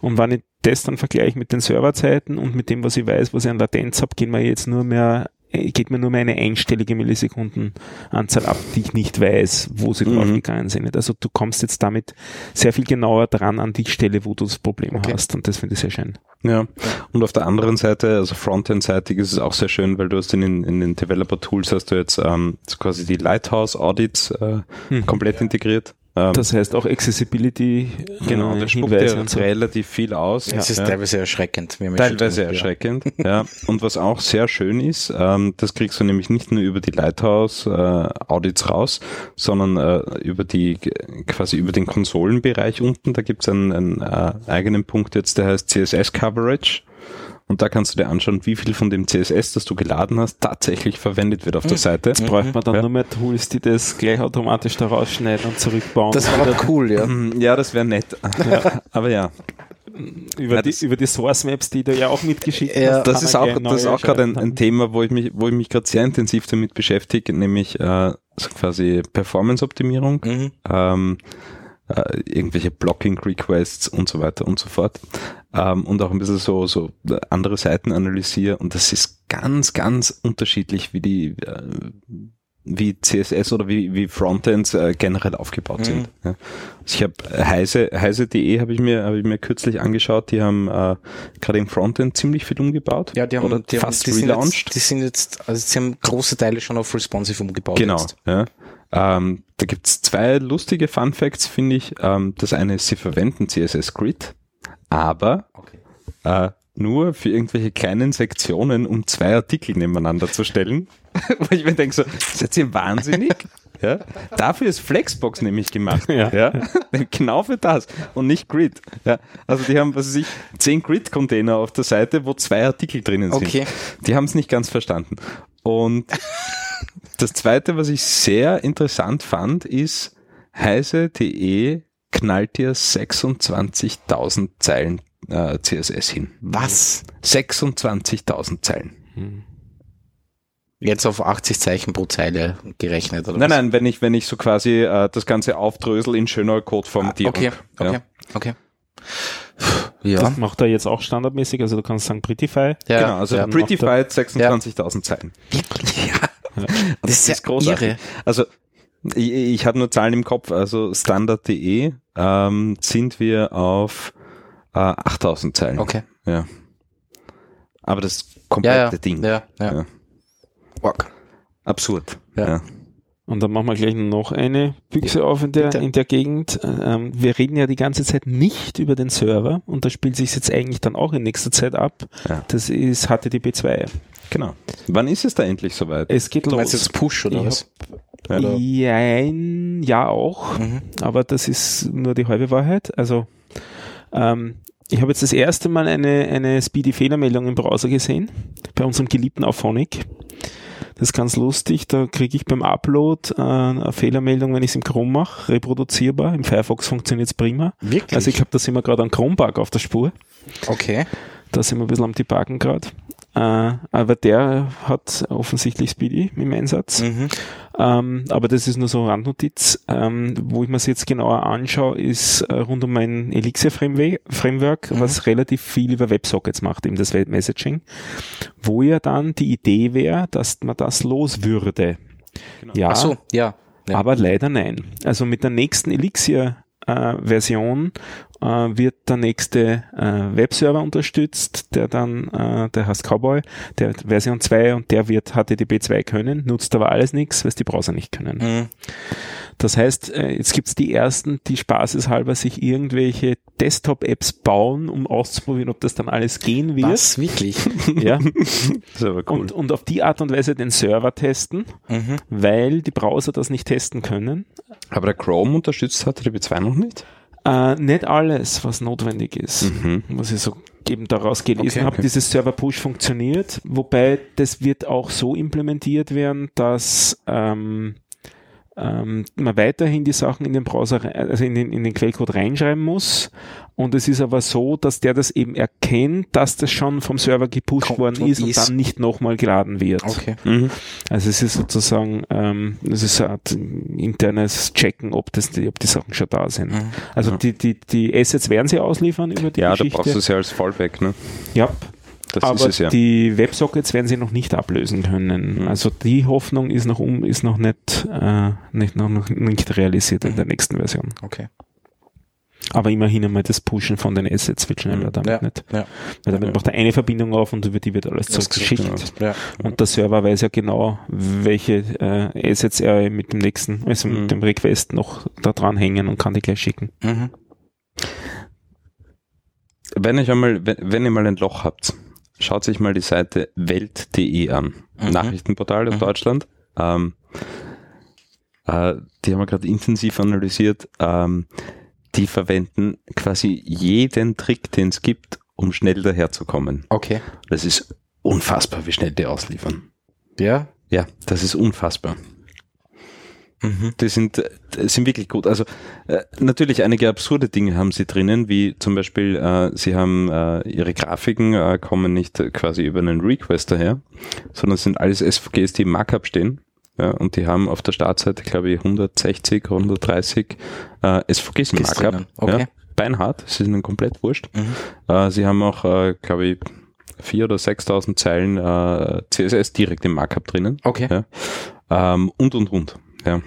Und wenn ich das dann vergleiche mit den Serverzeiten und mit dem, was ich weiß, was ich an Latenz habe, gehen wir jetzt nur mehr äh, geht mir nur mehr eine einstellige Millisekundenanzahl ab, die ich nicht weiß, wo sie Mhm. draufgegangen sind. Also du kommst jetzt damit sehr viel genauer dran an die Stelle, wo du das Problem Okay. hast und das finde ich sehr schön. Ja, und auf der anderen Seite, also Frontend-seitig ist es auch sehr schön, weil du hast in, den- in den Developer-Tools hast du jetzt ähm, so quasi die Lighthouse-Audits äh, Mhm. komplett integriert. Ähm, Das heißt auch Accessibility, genau, der spuckt Hinweise dir und so. relativ viel aus. Es ist ja. teilweise erschreckend. Teilweise erschreckend, ja. Und was auch sehr schön ist, ähm, das kriegst du nämlich nicht nur über die Lighthouse-Audits raus, sondern äh, über die quasi über den Konsolenbereich unten. Da gibt's einen, einen äh, eigenen Punkt jetzt, der heißt CSS Coverage. Und da kannst du dir anschauen, wie viel von dem CSS, das du geladen hast, tatsächlich verwendet wird auf der Seite. Jetzt bräuchte man dann Ja. nur mehr Tools, die das gleich automatisch da rausschneiden und zurückbauen. Das doch cool, ja. Hm, Ja, das wäre nett. Aber ja, über, Ja, die, über die Source Maps, die du ja auch mitgeschickt Ja, hast. das ist auch, das ist auch gerade ein, ein Thema, wo ich mich, wo ich mich gerade sehr intensiv damit beschäftige, nämlich äh, so quasi Performance-Optimierung, Mhm. ähm, äh, irgendwelche Blocking-Requests und so weiter und so fort. Ähm, und auch ein bisschen so, so andere Seiten analysiere. Und das ist ganz, ganz unterschiedlich, wie die äh, wie CSS oder wie, wie Frontends äh, generell aufgebaut Mhm. sind. Ja. Also ich habe heise, heise.de habe ich mir habe ich mir kürzlich angeschaut, die haben äh, gerade im Frontend ziemlich viel umgebaut. Ja, die haben, oder die haben, fast die sind relaunched. jetzt, die sind jetzt, also sie haben große Teile schon auf responsive umgebaut. Genau. Jetzt. Ja. Ähm, da gibt's zwei lustige Fun Facts, finde ich. Ähm, das eine ist, sie verwenden CSS Grid, aber Okay. äh, nur für irgendwelche kleinen Sektionen, um zwei Artikel nebeneinander zu stellen. Wo ich mir denke so, seid ihr wahnsinnig? Ja? Dafür ist Flexbox nämlich gemacht. Ja. Ja? Genau für das und nicht Grid. Ja? Also die haben, was weiß ich, zehn Grid-Container auf der Seite, wo zwei Artikel drinnen sind. Okay. Die haben es nicht ganz verstanden. Und das zweite, was ich sehr interessant fand, ist heise.de knallt dir 26.000 Zeilen äh, CSS hin. Was? 26.000 Zeilen. Jetzt auf 80 Zeichen pro Zeile gerechnet, oder Nein, was? nein, wenn ich, wenn ich so quasi äh, das Ganze aufdrösel in schöner Codeformatierung. Okay, okay, Ja. okay. Ja. Das macht er jetzt auch standardmäßig, also du kannst sagen Prettify. ja, Genau, also ja. Prettified 26.000 Zeilen. ja. Das ist ja irre. Also ich, ich habe nur Zahlen im Kopf. Also Standard.de ähm, sind wir auf äh, 8000 Zeilen. Okay. Ja. Aber das Ja, komplette ja. Ding. Ja, ja. Ja. Org. Absurd. Ja. Ja. Und dann machen wir gleich noch eine Büchse auf in der, bitte. in der Gegend. Ähm, wir reden ja die ganze Zeit nicht über den Server und da spielt sich jetzt eigentlich dann auch in nächster Zeit ab. Ja. Das ist HTTP 2. Genau. Wann ist es da endlich soweit? Es geht Du meinst los. jetzt Push oder Ich was? Oder? Ja, ein, ja auch, Mhm. aber das ist nur die halbe Wahrheit. Also ähm, ich habe jetzt das erste Mal eine, eine Speedy-Fehlermeldung im Browser gesehen, bei unserem geliebten Auphonic. Das ist ganz lustig, da kriege ich beim Upload äh, eine Fehlermeldung, wenn ich es im Chrome mache, reproduzierbar. Im Firefox funktioniert es prima. Wirklich? Also ich glaube, da sind wir gerade an Chrome-Bug auf der Spur. okay. Da sind wir ein bisschen am Debuggen gerade. Äh, aber der hat offensichtlich Speedy im Einsatz. Mhm. Ähm, aber das ist nur so eine Randnotiz. Ähm, wo ich mir es jetzt genauer anschaue, ist äh, rund um mein Elixir Framework, Framework Mhm. was relativ viel über WebSockets macht, eben das Web Messaging, wo ja dann die Idee wäre, dass man das los würde. Ja, Ach so, ja. ja. aber leider nein. Also mit der nächsten Elixir-Version äh, wird der nächste äh, Webserver unterstützt, der dann, äh, der heißt Cowboy, der hat Version 2 und der wird HTTP 2 können, nutzt aber alles nichts, weil es die Browser nicht können. Mhm. Das heißt, äh, jetzt gibt's die ersten, die spaßeshalber sich irgendwelche Desktop-Apps bauen, um auszuprobieren, ob das dann alles gehen wird. Was? Wirklich? Ja. Das ist aber cool. Und, und auf die Art und Weise den Server testen, mhm. weil die Browser das nicht testen können. aber der Chrome unterstützt HTTP 2 noch nicht? Äh, nicht alles, was notwendig ist, Mhm. was ich so eben daraus gelesen Okay, habe. Dieses Server-Push funktioniert, wobei das wird auch so implementiert werden, dass ähm, ähm, man weiterhin die Sachen in den Browser, also in den, in den Quellcode reinschreiben muss. Und es ist aber so, dass der das eben erkennt, dass das schon vom Server gepusht Kommt worden und ist und ist. dann nicht nochmal geladen wird. Okay. Also es ist sozusagen, ähm, es ist eine Art internes Checken, ob das die, ob die Sachen schon da sind. Mhm. Also die, die, die Assets werden sie ausliefern über die Ja, da Geschichte. brauchst du es ja als Fallback, ne? ja, Das aber es ja. die Websockets werden sie noch nicht ablösen können. Mhm. Also die Hoffnung ist noch um, ist noch nicht, äh, nicht, noch, noch nicht realisiert in der nächsten Version. Okay. Aber immerhin einmal das Pushen von den Assets wird schneller Mhm. damit Ja. nicht. Ja. Weil damit macht er eine Verbindung auf und über die wird alles zurückgeschickt. Ja. Und der Server weiß ja genau, welche äh, Assets er mit dem nächsten, also Mhm. mit dem Request noch da dran hängen und kann die gleich schicken. Mhm. Wenn ich einmal, wenn, wenn ihr mal ein Loch habt, schaut sich mal die Seite welt.de an. Mhm. Nachrichtenportal aus Mhm. Deutschland. Ähm, äh, die haben wir gerade intensiv analysiert. Ähm, die verwenden quasi jeden Trick, den es gibt, um schnell daherzukommen. Okay. Das ist unfassbar, wie schnell die ausliefern. Ja. Ja, das ist unfassbar. Mhm. Die sind, sind wirklich gut. Also äh, natürlich einige absurde Dinge haben sie drinnen, wie zum Beispiel, äh, sie haben äh, ihre Grafiken äh, kommen nicht quasi über einen Request daher, sondern sind alles SVGs, die im Markup stehen. Ja, und die haben auf der Startseite, glaube ich, 160, 130 äh, SVGs im Markup. Okay. Ja, beinhart, es ist ihnen komplett wurscht. Mhm. Äh, sie haben auch, äh, glaube ich, 4.000 oder 6.000 Zeilen CSS direkt im Markup drinnen. Okay. Ja. Ähm, und, und, und. Ja.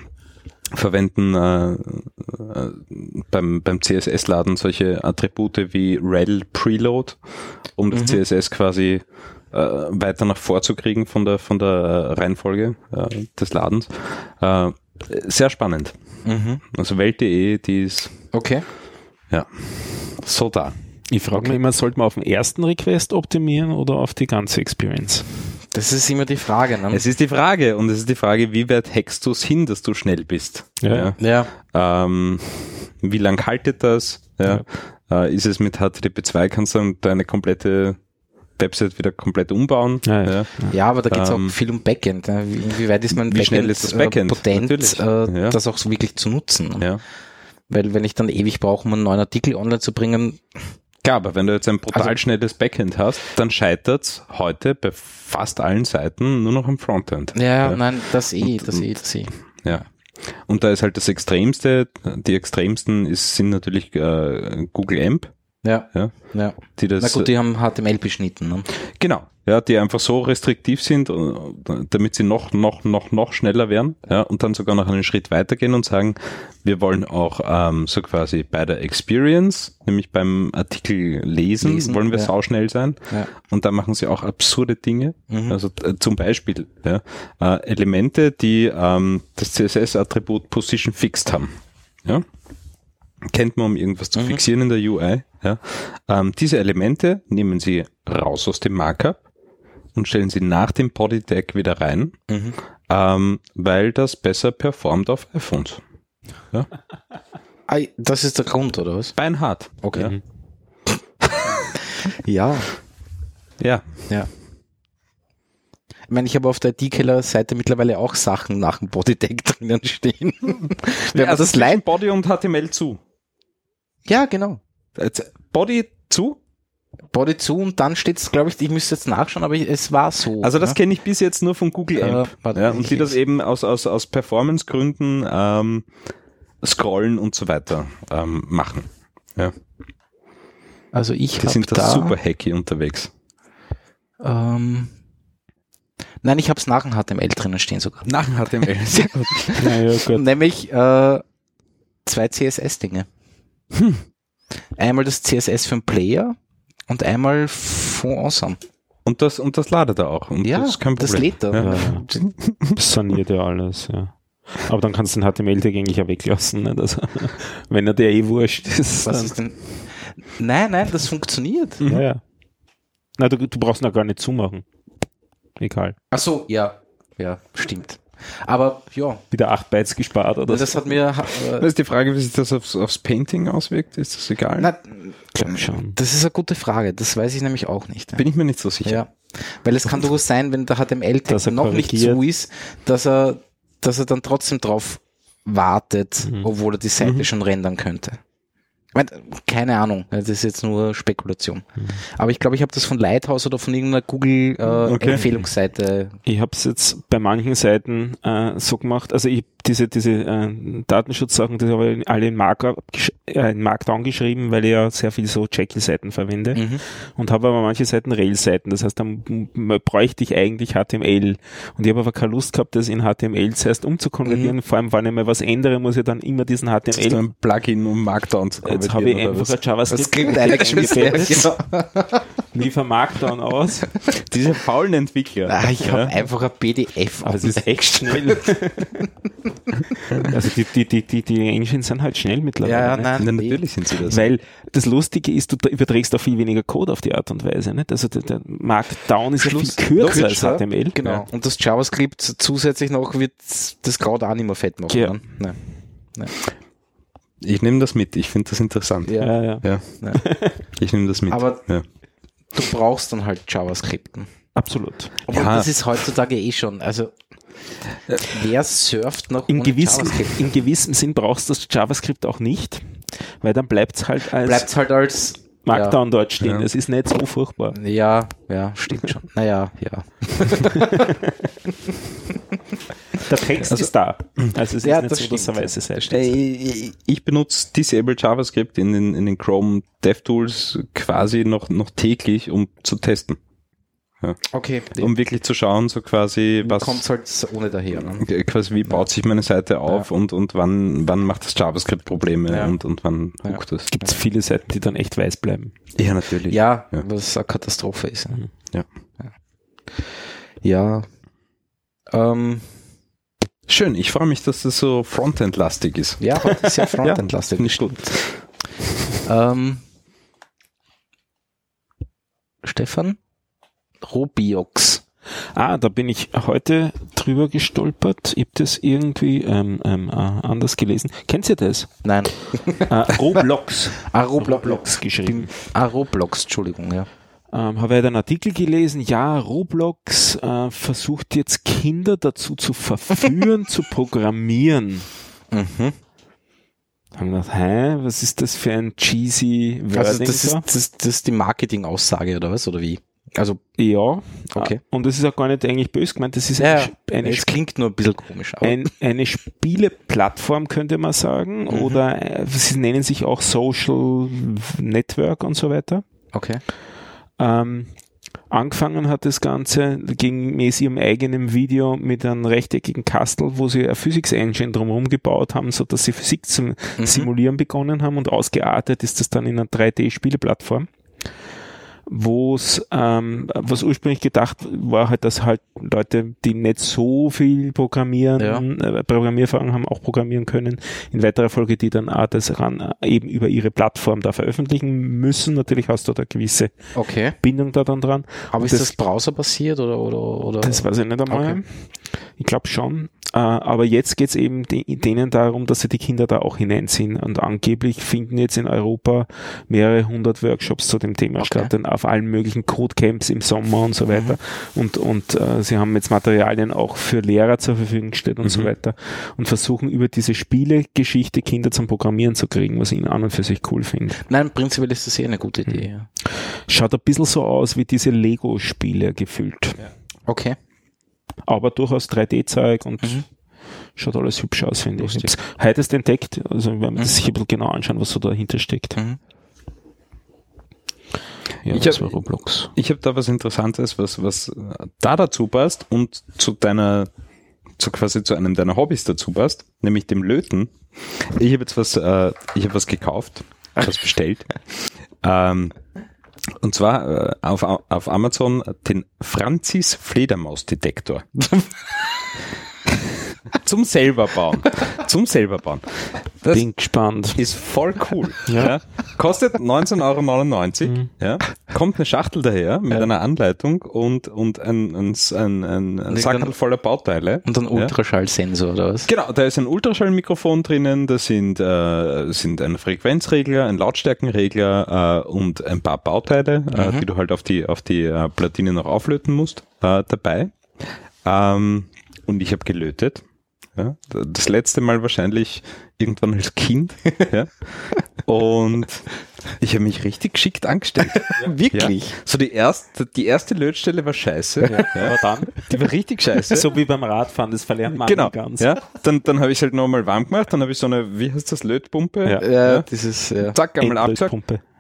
Verwenden äh, äh, beim, beim CSS-Laden solche Attribute wie rel preload, um das Mhm. CSS quasi äh, weiter nach vorzukriegen von der, von der äh, Reihenfolge äh, des Ladens. Äh, sehr spannend. Mhm. Also Welt.de, die ist Okay. ja so da. Ich frage mich immer, sollte man auf den ersten Request optimieren oder auf die ganze Experience? Das ist immer die Frage. Ne? Es ist die Frage und es ist die Frage, wie weit hackst du es hin, dass du schnell bist? Ja. ja. Ähm, wie lang haltet das? Ja. Äh, ist es mit HTTP2, kannst du dann deine komplette Website wieder komplett umbauen? Ja, ja. Ja. Ja, aber da geht es Ähm, auch viel um Backend. Ne? Wie, inwieweit ist mein wie schnell ist das Backend? äh, potent, äh, Ja. das auch so wirklich zu nutzen? Ne? Ja. Weil wenn ich dann ewig brauche, um einen neuen Artikel online zu bringen, Klar, aber wenn du jetzt ein brutal Also- schnelles Backend hast, dann scheitert's heute bei fast allen Seiten nur noch am Frontend. ja, Ja. nein, das eh, das eh, das eh. Ja. Und da ist halt das Extremste, die extremsten ist, sind natürlich äh, Google AMP, Ja, Ja. ja. die das Na gut, die haben HTML beschnitten. Ne? Genau, ja, die einfach so restriktiv sind, äh, damit sie noch, noch, noch, noch schneller werden, ja, und dann sogar noch einen Schritt weitergehen und sagen, wir wollen auch ähm, so quasi bei der Experience, nämlich beim Artikel lesen, Lesen, wollen wir ja. sauschnell sein. Ja. Und da machen sie auch absurde Dinge. Mhm. Also äh, zum Beispiel ja, äh, Elemente, die ähm, das CSS-Attribut Position Fixed haben. Ja? Kennt man, um irgendwas zu Mhm. fixieren in der UI. Ja? Ähm, diese Elemente nehmen sie raus aus dem Markup und stellen sie nach dem Body Tag wieder rein, Mhm. ähm, weil das besser performt auf iPhones. Ah, das ist der Grund, oder was? Beinhart. Okay. Ja, Ja. ja. Ich meine, ich habe auf der IT-Keller-Seite mittlerweile auch Sachen nach dem Bodytag drinnen stehen. Wenn man das zwischen leid. Body und HTML zu. Ja, genau. Body zu? Body zu und dann steht's, glaube ich, ich müsste jetzt nachschauen, aber ich, es war so. Also das ne? kenne ich bis jetzt nur von Google Äh, Amp. warte, ja, und die das eben aus, aus, aus Performance-Gründen ähm, scrollen und so weiter ähm, machen. Ja, Also ich die habe sind da da, super hacky unterwegs. Ähm, nein, ich habe es nach dem HTML drinnen stehen sogar. Nach HTML. Sehr gut. Naja, gut. Nämlich äh, zwei CSS-Dinge. Einmal das CSS für den Player und einmal von Awesome. Und das, und das ladet er auch. Und Ja, das ist kein das Problem. lädt er. Ja. Ja, das saniert ja alles, ja. Aber dann kannst du den HTML-Tag eigentlich auch weglassen, nicht? Also, wenn er dir eh wurscht ist. Was ist denn? Nein, nein, das funktioniert. Ja, ja. Na, du, du brauchst ihn auch gar nicht zumachen. Egal. Ach so, ja, ja, stimmt. Aber ja, Wieder 8 Bytes gespart oder das so. hat mir. Das Äh, ist die Frage, wie sich das aufs, aufs Painting auswirkt. Ist das egal? na, Glaub schon. das ist eine gute Frage. Das weiß ich nämlich auch nicht. Bin ich mir nicht so sicher. Ja, weil es kann durchaus sein, wenn der Dass er HTML-Text noch nicht korrigiert. zu ist, dass er, dass er dann trotzdem drauf wartet, Mhm. obwohl er die Seite schon rendern könnte. Keine Ahnung, das ist jetzt nur Spekulation. Mhm. Aber ich glaube, ich habe das von Lighthouse oder von irgendeiner Okay. Google-Empfehlungsseite. Ich habe es jetzt bei manchen Seiten äh, so gemacht, also ich diese diese äh, Datenschutzsachen, die habe ich alle in Markup äh, in Markdown geschrieben, weil ich ja sehr viel so Jekyll-Seiten verwende Mhm. und habe aber manche Seiten Rail-Seiten, das heißt, dann bräuchte ich eigentlich HTML und ich habe aber keine Lust gehabt, das in HTML zuerst umzukonvertieren, vor allem wenn ich mal was ändere, muss ich dann immer diesen Das ist HTML ein Plugin, um Markdown zu Jetzt habe ich konvertieren, einfach was? ein JavaScript Skript eingeschmissen. eingebettet, Genau. liefer Markdown aus, Diese faulen Entwickler. Ah, ich habe Ja. einfach ein PDF. aber es ist echt schnell. also die, die, die, die, die Engines sind halt schnell mittlerweile. ja, ne? nein, Ja, eh. natürlich sind sie das. Weil das Lustige ist, du überträgst auch viel weniger Code auf die Art und Weise. Nicht? Also der, der Markdown ist Schluss- ja viel kürzer als HTML. Genau. Ja. Und das JavaScript zusätzlich noch wird das gerade auch nicht mehr fett machen. Ja. ne? Nein. Ich nehme das mit. Ich finde das interessant. Ja. Ja, ja. Ja. Ich nehme das mit. Aber- ja. Du brauchst dann halt JavaScripten. Absolut. Aber Ja. das ist heutzutage eh schon. Also wer surft noch In gewissem, JavaScript? in gewissem Sinn brauchst du das JavaScript auch nicht, weil dann bleibt es halt als Bleibt halt als Markdown dort stehen. Ja. Es ist nicht so furchtbar. Ja, ja, stimmt schon. Naja, ja. Der Text ist da. Also es Ja, ist nicht das so, dass stimmt, er weiße ja. Seite Äh. Ich, ich benutze Disable JavaScript in den, in den Chrome DevTools quasi noch, noch täglich, um zu testen. Okay. Um wirklich zu schauen, so quasi, was, kommt halt ohne daher. Ne? quasi, wie baut sich meine Seite auf und, und wann, wann macht das JavaScript Probleme Ja. und, und wann Ja. huckt das. Gibt es viele Seiten, die dann echt weiß bleiben. Ja, natürlich. Ja, Ja. was eine Katastrophe ist. ne? Ja. Ja. Ähm, Schön, ich freue mich, dass das so Frontend-lastig ist. ja, heute ist ja Frontend-lastig. Ich gut. Ähm, Stefan? Robiox. Ah, da bin ich heute drüber gestolpert. Ich habe das irgendwie ähm, ähm, äh, anders gelesen. Kennt ihr das? Nein. Äh, Roblox. Ah, Roblox. Roblox geschrieben. Ah, Roblox, Entschuldigung, ja. Ähm, habe ich einen Artikel gelesen, ja, Roblox äh, versucht jetzt Kinder dazu zu verführen, zu programmieren. Mhm. Haben wir gedacht, hä, was ist das für ein cheesy Wording? Also das ist, da? das, das ist die Marketing-Aussage oder was? Oder wie? Also, ja, Okay. Äh, und das ist auch gar nicht eigentlich böse gemeint, das ist ja, eine, eine, es klingt nur ein bisschen komisch. Aber ein, eine Spieleplattform, könnte man sagen, Mhm. oder äh, sie nennen sich auch Social Network und so weiter. okay. Ähm, angefangen hat das Ganze gemäß ihrem eigenen Video mit einem rechteckigen Kastel, wo sie eine Physics-Engine drumherum gebaut haben, so dass sie Physik zum Mhm. Simulieren begonnen haben und ausgeartet ist das dann in einer 3D-Spieleplattform wo es, ähm, was ursprünglich gedacht war halt, dass halt Leute, die nicht so viel programmieren, äh, Programmiererfahrung haben, auch programmieren können. In weiterer Folge, die dann auch das ran, äh, eben über ihre Plattform da veröffentlichen müssen. Natürlich hast du da gewisse Okay. Bindung da dann dran. Aber ist Das- das, browserbasiert oder, oder, oder? Das weiß ich nicht einmal. Okay. Ich glaube schon. Äh, aber jetzt geht's eben die, denen darum, dass sie die Kinder da auch hineinziehen. Und angeblich finden jetzt in Europa mehrere hundert Workshops zu dem Thema Okay. statt, dann auf allen möglichen Codecamps im Sommer und so weiter. Und, und äh, sie haben jetzt Materialien auch für Lehrer zur Verfügung gestellt und so Mhm. weiter. Und versuchen über diese Spielegeschichte Kinder zum Programmieren zu kriegen, was ich an und für sich cool finde. Nein, prinzipiell ist das eh eine gute Idee. Ja. Schaut ein bisschen so aus wie diese Lego-Spiele gefüllt. Okay. Aber durchaus 3D-Zeug und Mhm. schaut alles hübsch aus, finde ich. Ich heute erst entdeckt, also wenn man Mhm. sich ein bisschen genau anschauen, was so dahinter steckt. Mhm. Ja, Ich das hab- habe da was Interessantes, was, was da dazu passt und zu deiner, zu quasi zu einem deiner Hobbys dazu passt, nämlich dem Löten. Ich habe jetzt was, äh, ich habe was gekauft, was bestellt. ähm, und zwar äh, auf, auf Amazon den Franzis Fledermausdetektor. Zum selber bauen. Zum selber bauen. Das Bin gespannt. ist voll cool. Ja. Ja. Kostet 19,99 Euro. Mhm. Ja. Kommt eine Schachtel daher mit Ja. einer Anleitung und, und ein, ein, ein, ein, ein Sackerl voller Bauteile. Und ein Ja. Ultraschallsensor oder was? Genau, da ist ein Ultraschallmikrofon drinnen, da sind, äh, sind ein Frequenzregler, ein Lautstärkenregler äh, und ein paar Bauteile, äh, Mhm. die du halt auf die, auf die äh, Platine noch auflöten musst, äh, dabei. Ähm, und ich habe gelötet. Ja, das letzte Mal wahrscheinlich irgendwann als Kind. ja. Und ich habe mich richtig geschickt angestellt. Wirklich? Ja. So die erste, die erste Lötstelle war scheiße. Ja. Aber dann, Die war richtig scheiße. so wie beim Radfahren, das verlernt man genau. ganz. Ja. Dann, dann habe ich es halt nochmal warm gemacht, dann habe ich so eine, wie heißt das, Lötpumpe? Ja. Ja, ist, ja. Zack, einmal.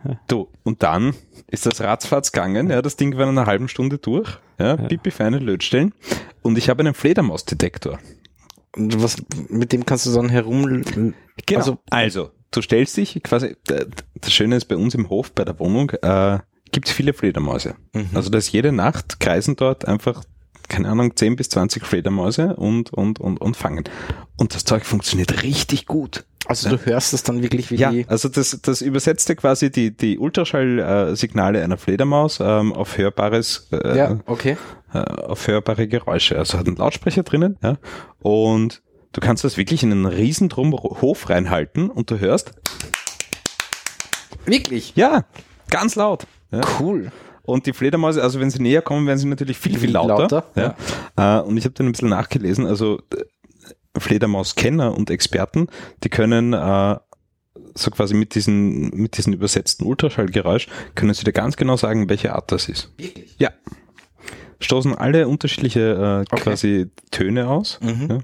Ja. Du, und dann ist das ratzfatz gegangen, ja, das Ding war in einer halben Stunde durch, ja, pipi feine Lötstellen und ich habe einen Fledermausdetektor. Was, mit dem kannst du dann herum, Genau. Also- Also, du stellst dich quasi, das Schöne ist bei uns im Hof, bei der Wohnung, äh, gibt es viele Fledermäuse. Mhm. Also da ist jede Nacht kreisen dort einfach, keine Ahnung, 10 bis 20 Fledermäuse und, und, und, und fangen. Und das Zeug funktioniert richtig gut. also du hörst das dann wirklich wie Ja, die, also das, das übersetzte quasi die, die Ultraschallsignale einer Fledermaus ähm, auf hörbares, äh, ja, okay. äh, auf hörbare Geräusche. Also hat einen Lautsprecher drinnen, ja, und du kannst das wirklich in einen riesen Hof reinhalten und du hörst, Wirklich? ja, ganz laut. Ja. Cool. Und die Fledermäuse, also wenn sie näher kommen, werden sie natürlich viel, viel lauter. Lauter, ja. Äh, und ich habe dann ein bisschen nachgelesen, also äh, Fledermauskenner und Experten, die können äh, so quasi mit diesen, mit diesen übersetzten Ultraschallgeräusch, können sie dir ganz genau sagen, welche Art das ist. Wirklich? Ja. Stoßen alle unterschiedliche äh, Okay. quasi Töne aus. Mhm. Ja.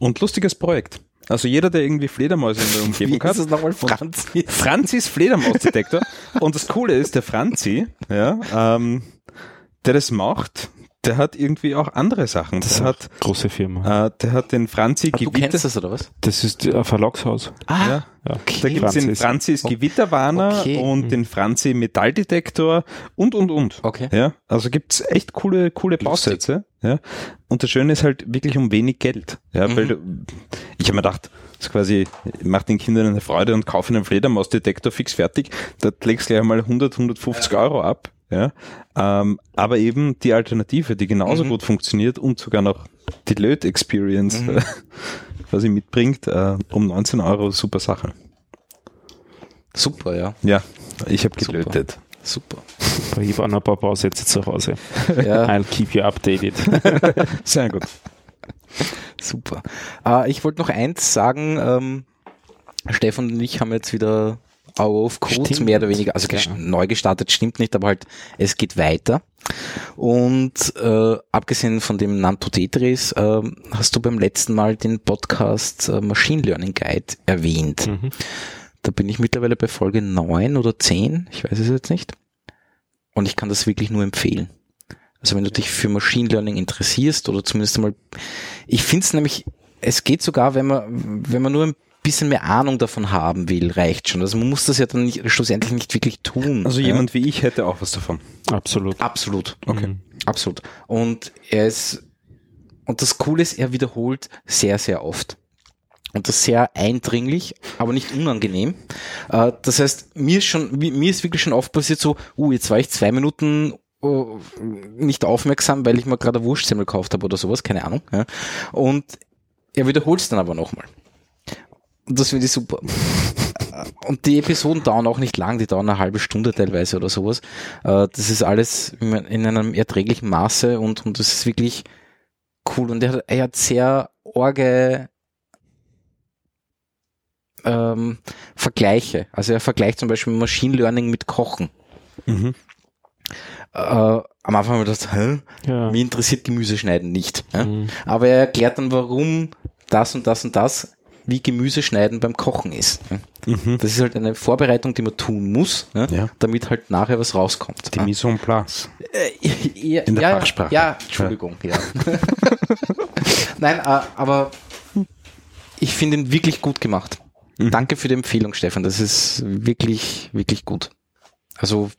Und lustiges Projekt. Also jeder, der irgendwie Fledermäuse in der Umgebung hat. ist nochmal Franzi? Franzis Fledermausdetektor. Und das Coole ist, der Franzi, ja, ähm, der das macht, der hat irgendwie auch andere Sachen. Das Der hat, große Firma. äh, der hat den Franzi Ah, du Gewitter. kennst das oder was? Das ist ein Verlagshaus. Ah, Ja, Ja. da gibt's den Franzis. Franzis Gewitterwarner Okay. und den Franzi Metalldetektor und, und, und. okay. Ja, also gibt's echt coole, coole Bausätze. Ja. Und das Schöne ist halt wirklich um wenig Geld. Ja, Mhm. weil du, ich habe mir gedacht, das ist quasi, ich mach den Kindern eine Freude und kaufe einen Fledermausdetektor fix fertig. Da legst du gleich mal 100, 150 Euro ab. Ja, ähm, aber eben die Alternative, die genauso Mhm. gut funktioniert und sogar noch die Löt-Experience Mhm. quasi mitbringt, äh, um 19 Euro, super Sache. Super, ja. Ja, ich habe Super. gelötet. Super. Ich habe auch noch ein paar Bausätze zu Hause. Ja, I'll keep you updated. Sehr gut. super. Äh, ich wollte noch eins sagen. Ähm, Stefan und ich haben jetzt wieder Of Code Stimmt. mehr oder weniger, also Ja. neu gestartet, stimmt nicht, aber halt, es geht weiter. Und äh, abgesehen von dem Nanto Tetris, ähm, hast du beim letzten Mal den Podcast äh, Machine Learning Guide erwähnt. Mhm. Da bin ich mittlerweile bei Folge 9 oder 10, ich weiß es jetzt nicht. Und ich kann das wirklich nur empfehlen. Also wenn du dich für Machine Learning interessierst oder zumindest einmal, ich finde es nämlich, es geht sogar, wenn man, wenn man nur ein bisschen mehr Ahnung davon haben will, reicht schon. Also man muss das ja dann nicht, schlussendlich nicht wirklich tun. Also ja? jemand wie ich hätte auch was davon. Absolut. Absolut. Okay. Mhm. Absolut. Und er ist, und das Coole ist, er wiederholt sehr, sehr oft. Und das sehr eindringlich, aber nicht unangenehm. Äh, Das heißt, mir ist schon, mi- mir ist wirklich schon oft passiert so, uh, jetzt war ich zwei Minuten oh, nicht aufmerksam, weil ich mir gerade Wurstsemmel gekauft habe oder sowas, keine Ahnung. ja. Und er wiederholt es dann aber nochmal. Und das finde ich super. Und die Episoden dauern auch nicht lang, die dauern eine halbe Stunde teilweise oder sowas. Äh, Das ist alles in einem erträglichen Maße und, und das ist wirklich cool. Und er hat, er hat sehr orge ähm, Vergleiche. Also er vergleicht zum Beispiel Machine Learning mit Kochen. Mhm. Äh, am Anfang habe ich gedacht, hä? Ja. Mir interessiert Gemüse schneiden nicht. Ja? Mhm. Aber er erklärt dann, warum das und das und das wie Gemüse schneiden beim Kochen ist. Ja? Mhm. Das ist halt eine Vorbereitung, die man tun muss, ja? Ja. damit halt nachher was rauskommt. Die Ah. Mise en place. Äh, ja, In der ja, Fachsprache. Ja, Entschuldigung, ja. Nein, äh, aber ich finde ihn wirklich gut gemacht. Mhm. Danke für die Empfehlung, Stefan. Das ist wirklich, wirklich gut. Also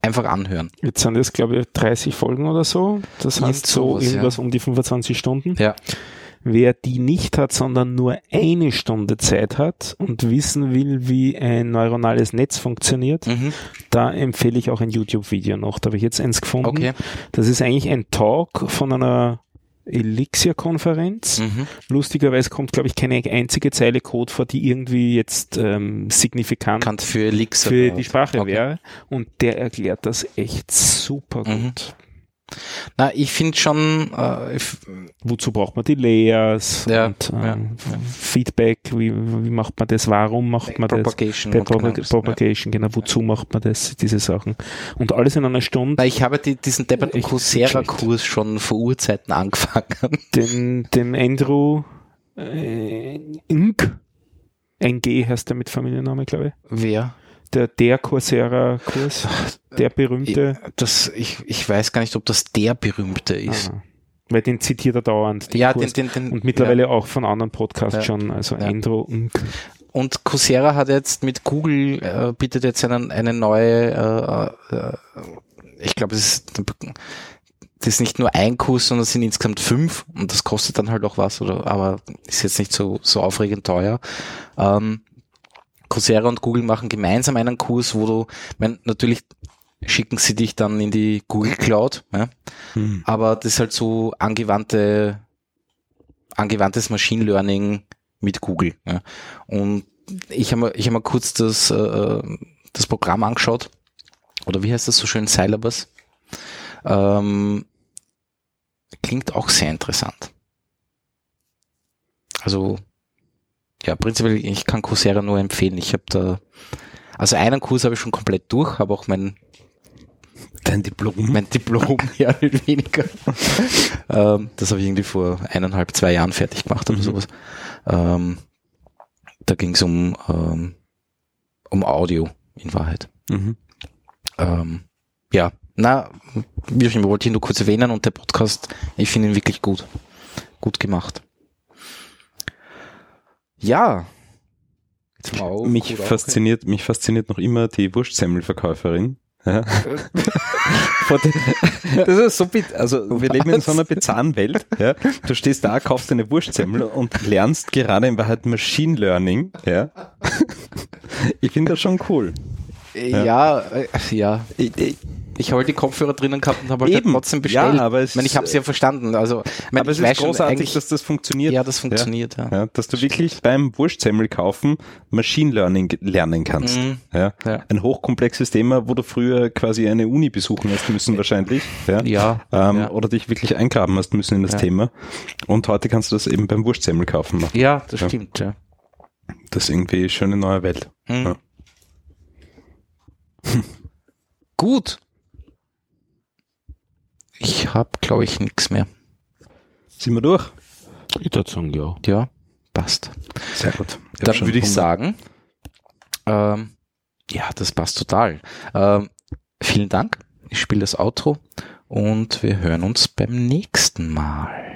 einfach anhören. Jetzt sind es, glaube ich, 30 Folgen oder so. Das heißt so irgendwas um die 25 Stunden. Ja. Wer die nicht hat, sondern nur eine Stunde Zeit hat und wissen will, wie ein neuronales Netz funktioniert, Mhm. da empfehle ich auch ein YouTube-Video noch. Da habe ich jetzt eins gefunden. Okay. Das ist eigentlich ein Talk von einer Elixir-Konferenz. Mhm. Lustigerweise kommt, glaube ich, keine einzige Zeile Code vor, die irgendwie jetzt ähm, signifikant Bekannt für Elixir. für die Sprache Okay. wäre. Und der erklärt das echt super Mhm. gut. Na, ich finde schon, äh, ich- Wozu braucht man die Layers Ja, und ja. ähm, Feedback, wie, wie macht man das, warum macht man das? Propagation. Der und genau Propag das, Propagation, genau, wozu macht man das, diese Sachen. Und alles in einer Stunde, Na, ich habe die, diesen depperten Coursera-Kurs schon vor Urzeiten angefangen. den, den Andrew äh, Ink, NG heißt der mit Familienname, glaube ich. Wer? Der, der Coursera-Kurs, der berühmte. Das, ich, ich weiß gar nicht, ob das der berühmte ist. Ah, weil den zitiert er dauernd. den ja, den, den, den, Und mittlerweile auch von anderen Podcasts Ja. schon, also Ja. Andrew Ink. Und Coursera hat jetzt mit Google äh, bietet jetzt einen, eine neue, äh, äh, ich glaube, es ist, das ist nicht nur ein Kurs, sondern es sind insgesamt fünf und das kostet dann halt auch was, oder aber ist jetzt nicht so, so aufregend teuer. Ähm, Coursera und Google machen gemeinsam einen Kurs, wo du, mein, natürlich schicken sie dich dann in die Google Cloud, ja, Mhm. aber das ist halt so angewandte, angewandtes Machine Learning mit Google. Ja. Und ich habe ich hab mir kurz das, äh, das Programm angeschaut. Oder wie heißt das so schön? Syllabus. Ähm, klingt auch sehr interessant. Also, ja, prinzipiell, ich kann Coursera nur empfehlen. Ich habe da, also einen Kurs habe ich schon komplett durch, habe auch mein Dein Diplom. mein Diplom, ja, nicht weniger. ähm, das habe ich irgendwie vor eineinhalb, zwei Jahren fertig gemacht oder Mhm. sowas. Ähm, da ging es um, ähm, um Audio in Wahrheit. Mhm. Ähm, ja, na, wie ich wollte ich nur kurz erwähnen und der Podcast, ich finde ihn wirklich gut. Gut gemacht. Ja. Auf, Mich fasziniert, mich fasziniert noch immer die Wurstsemmelverkäuferin. Ja. Das ist so bit also wir leben in so einer bizarren Welt. Ja. Du stehst da, kaufst eine Wurstsemmel und lernst gerade in Wahrheit Machine Learning. Ja. Ich finde das schon cool. Ja, äh, ja. Ich, ich, Ich habe halt die Kopfhörer drinnen gehabt und habe halt Eben. trotzdem bestellt. Ja, aber es- ich, meine, ich habe es ja verstanden. Also, ich meine, Aber es ist großartig, dass das funktioniert. Ja, das funktioniert, ja. Ja, dass du wirklich beim Wurstsemmel kaufen Machine Learning lernen kannst. Mhm. Ja. Ja. Ein hochkomplexes Thema, wo du früher quasi eine Uni besuchen hast müssen wahrscheinlich. Ja. Ja, Ähm, ja. Oder dich wirklich eingraben hast müssen in das Ja. Thema. Und heute kannst du das eben beim Wurstsemmel kaufen. machen. Ja, das Ja. stimmt, ja. Das ist irgendwie eine schöne neue Welt. Mhm. Ja. Gut. Ich habe, glaube ich, nichts mehr. Sind wir durch? Ich würde sagen, ja. Ja, passt. Sehr gut. hab Dann würde ich sagen, ähm, ja, das passt total. Ähm, vielen Dank. Ich spiele das Outro und wir hören uns beim nächsten Mal.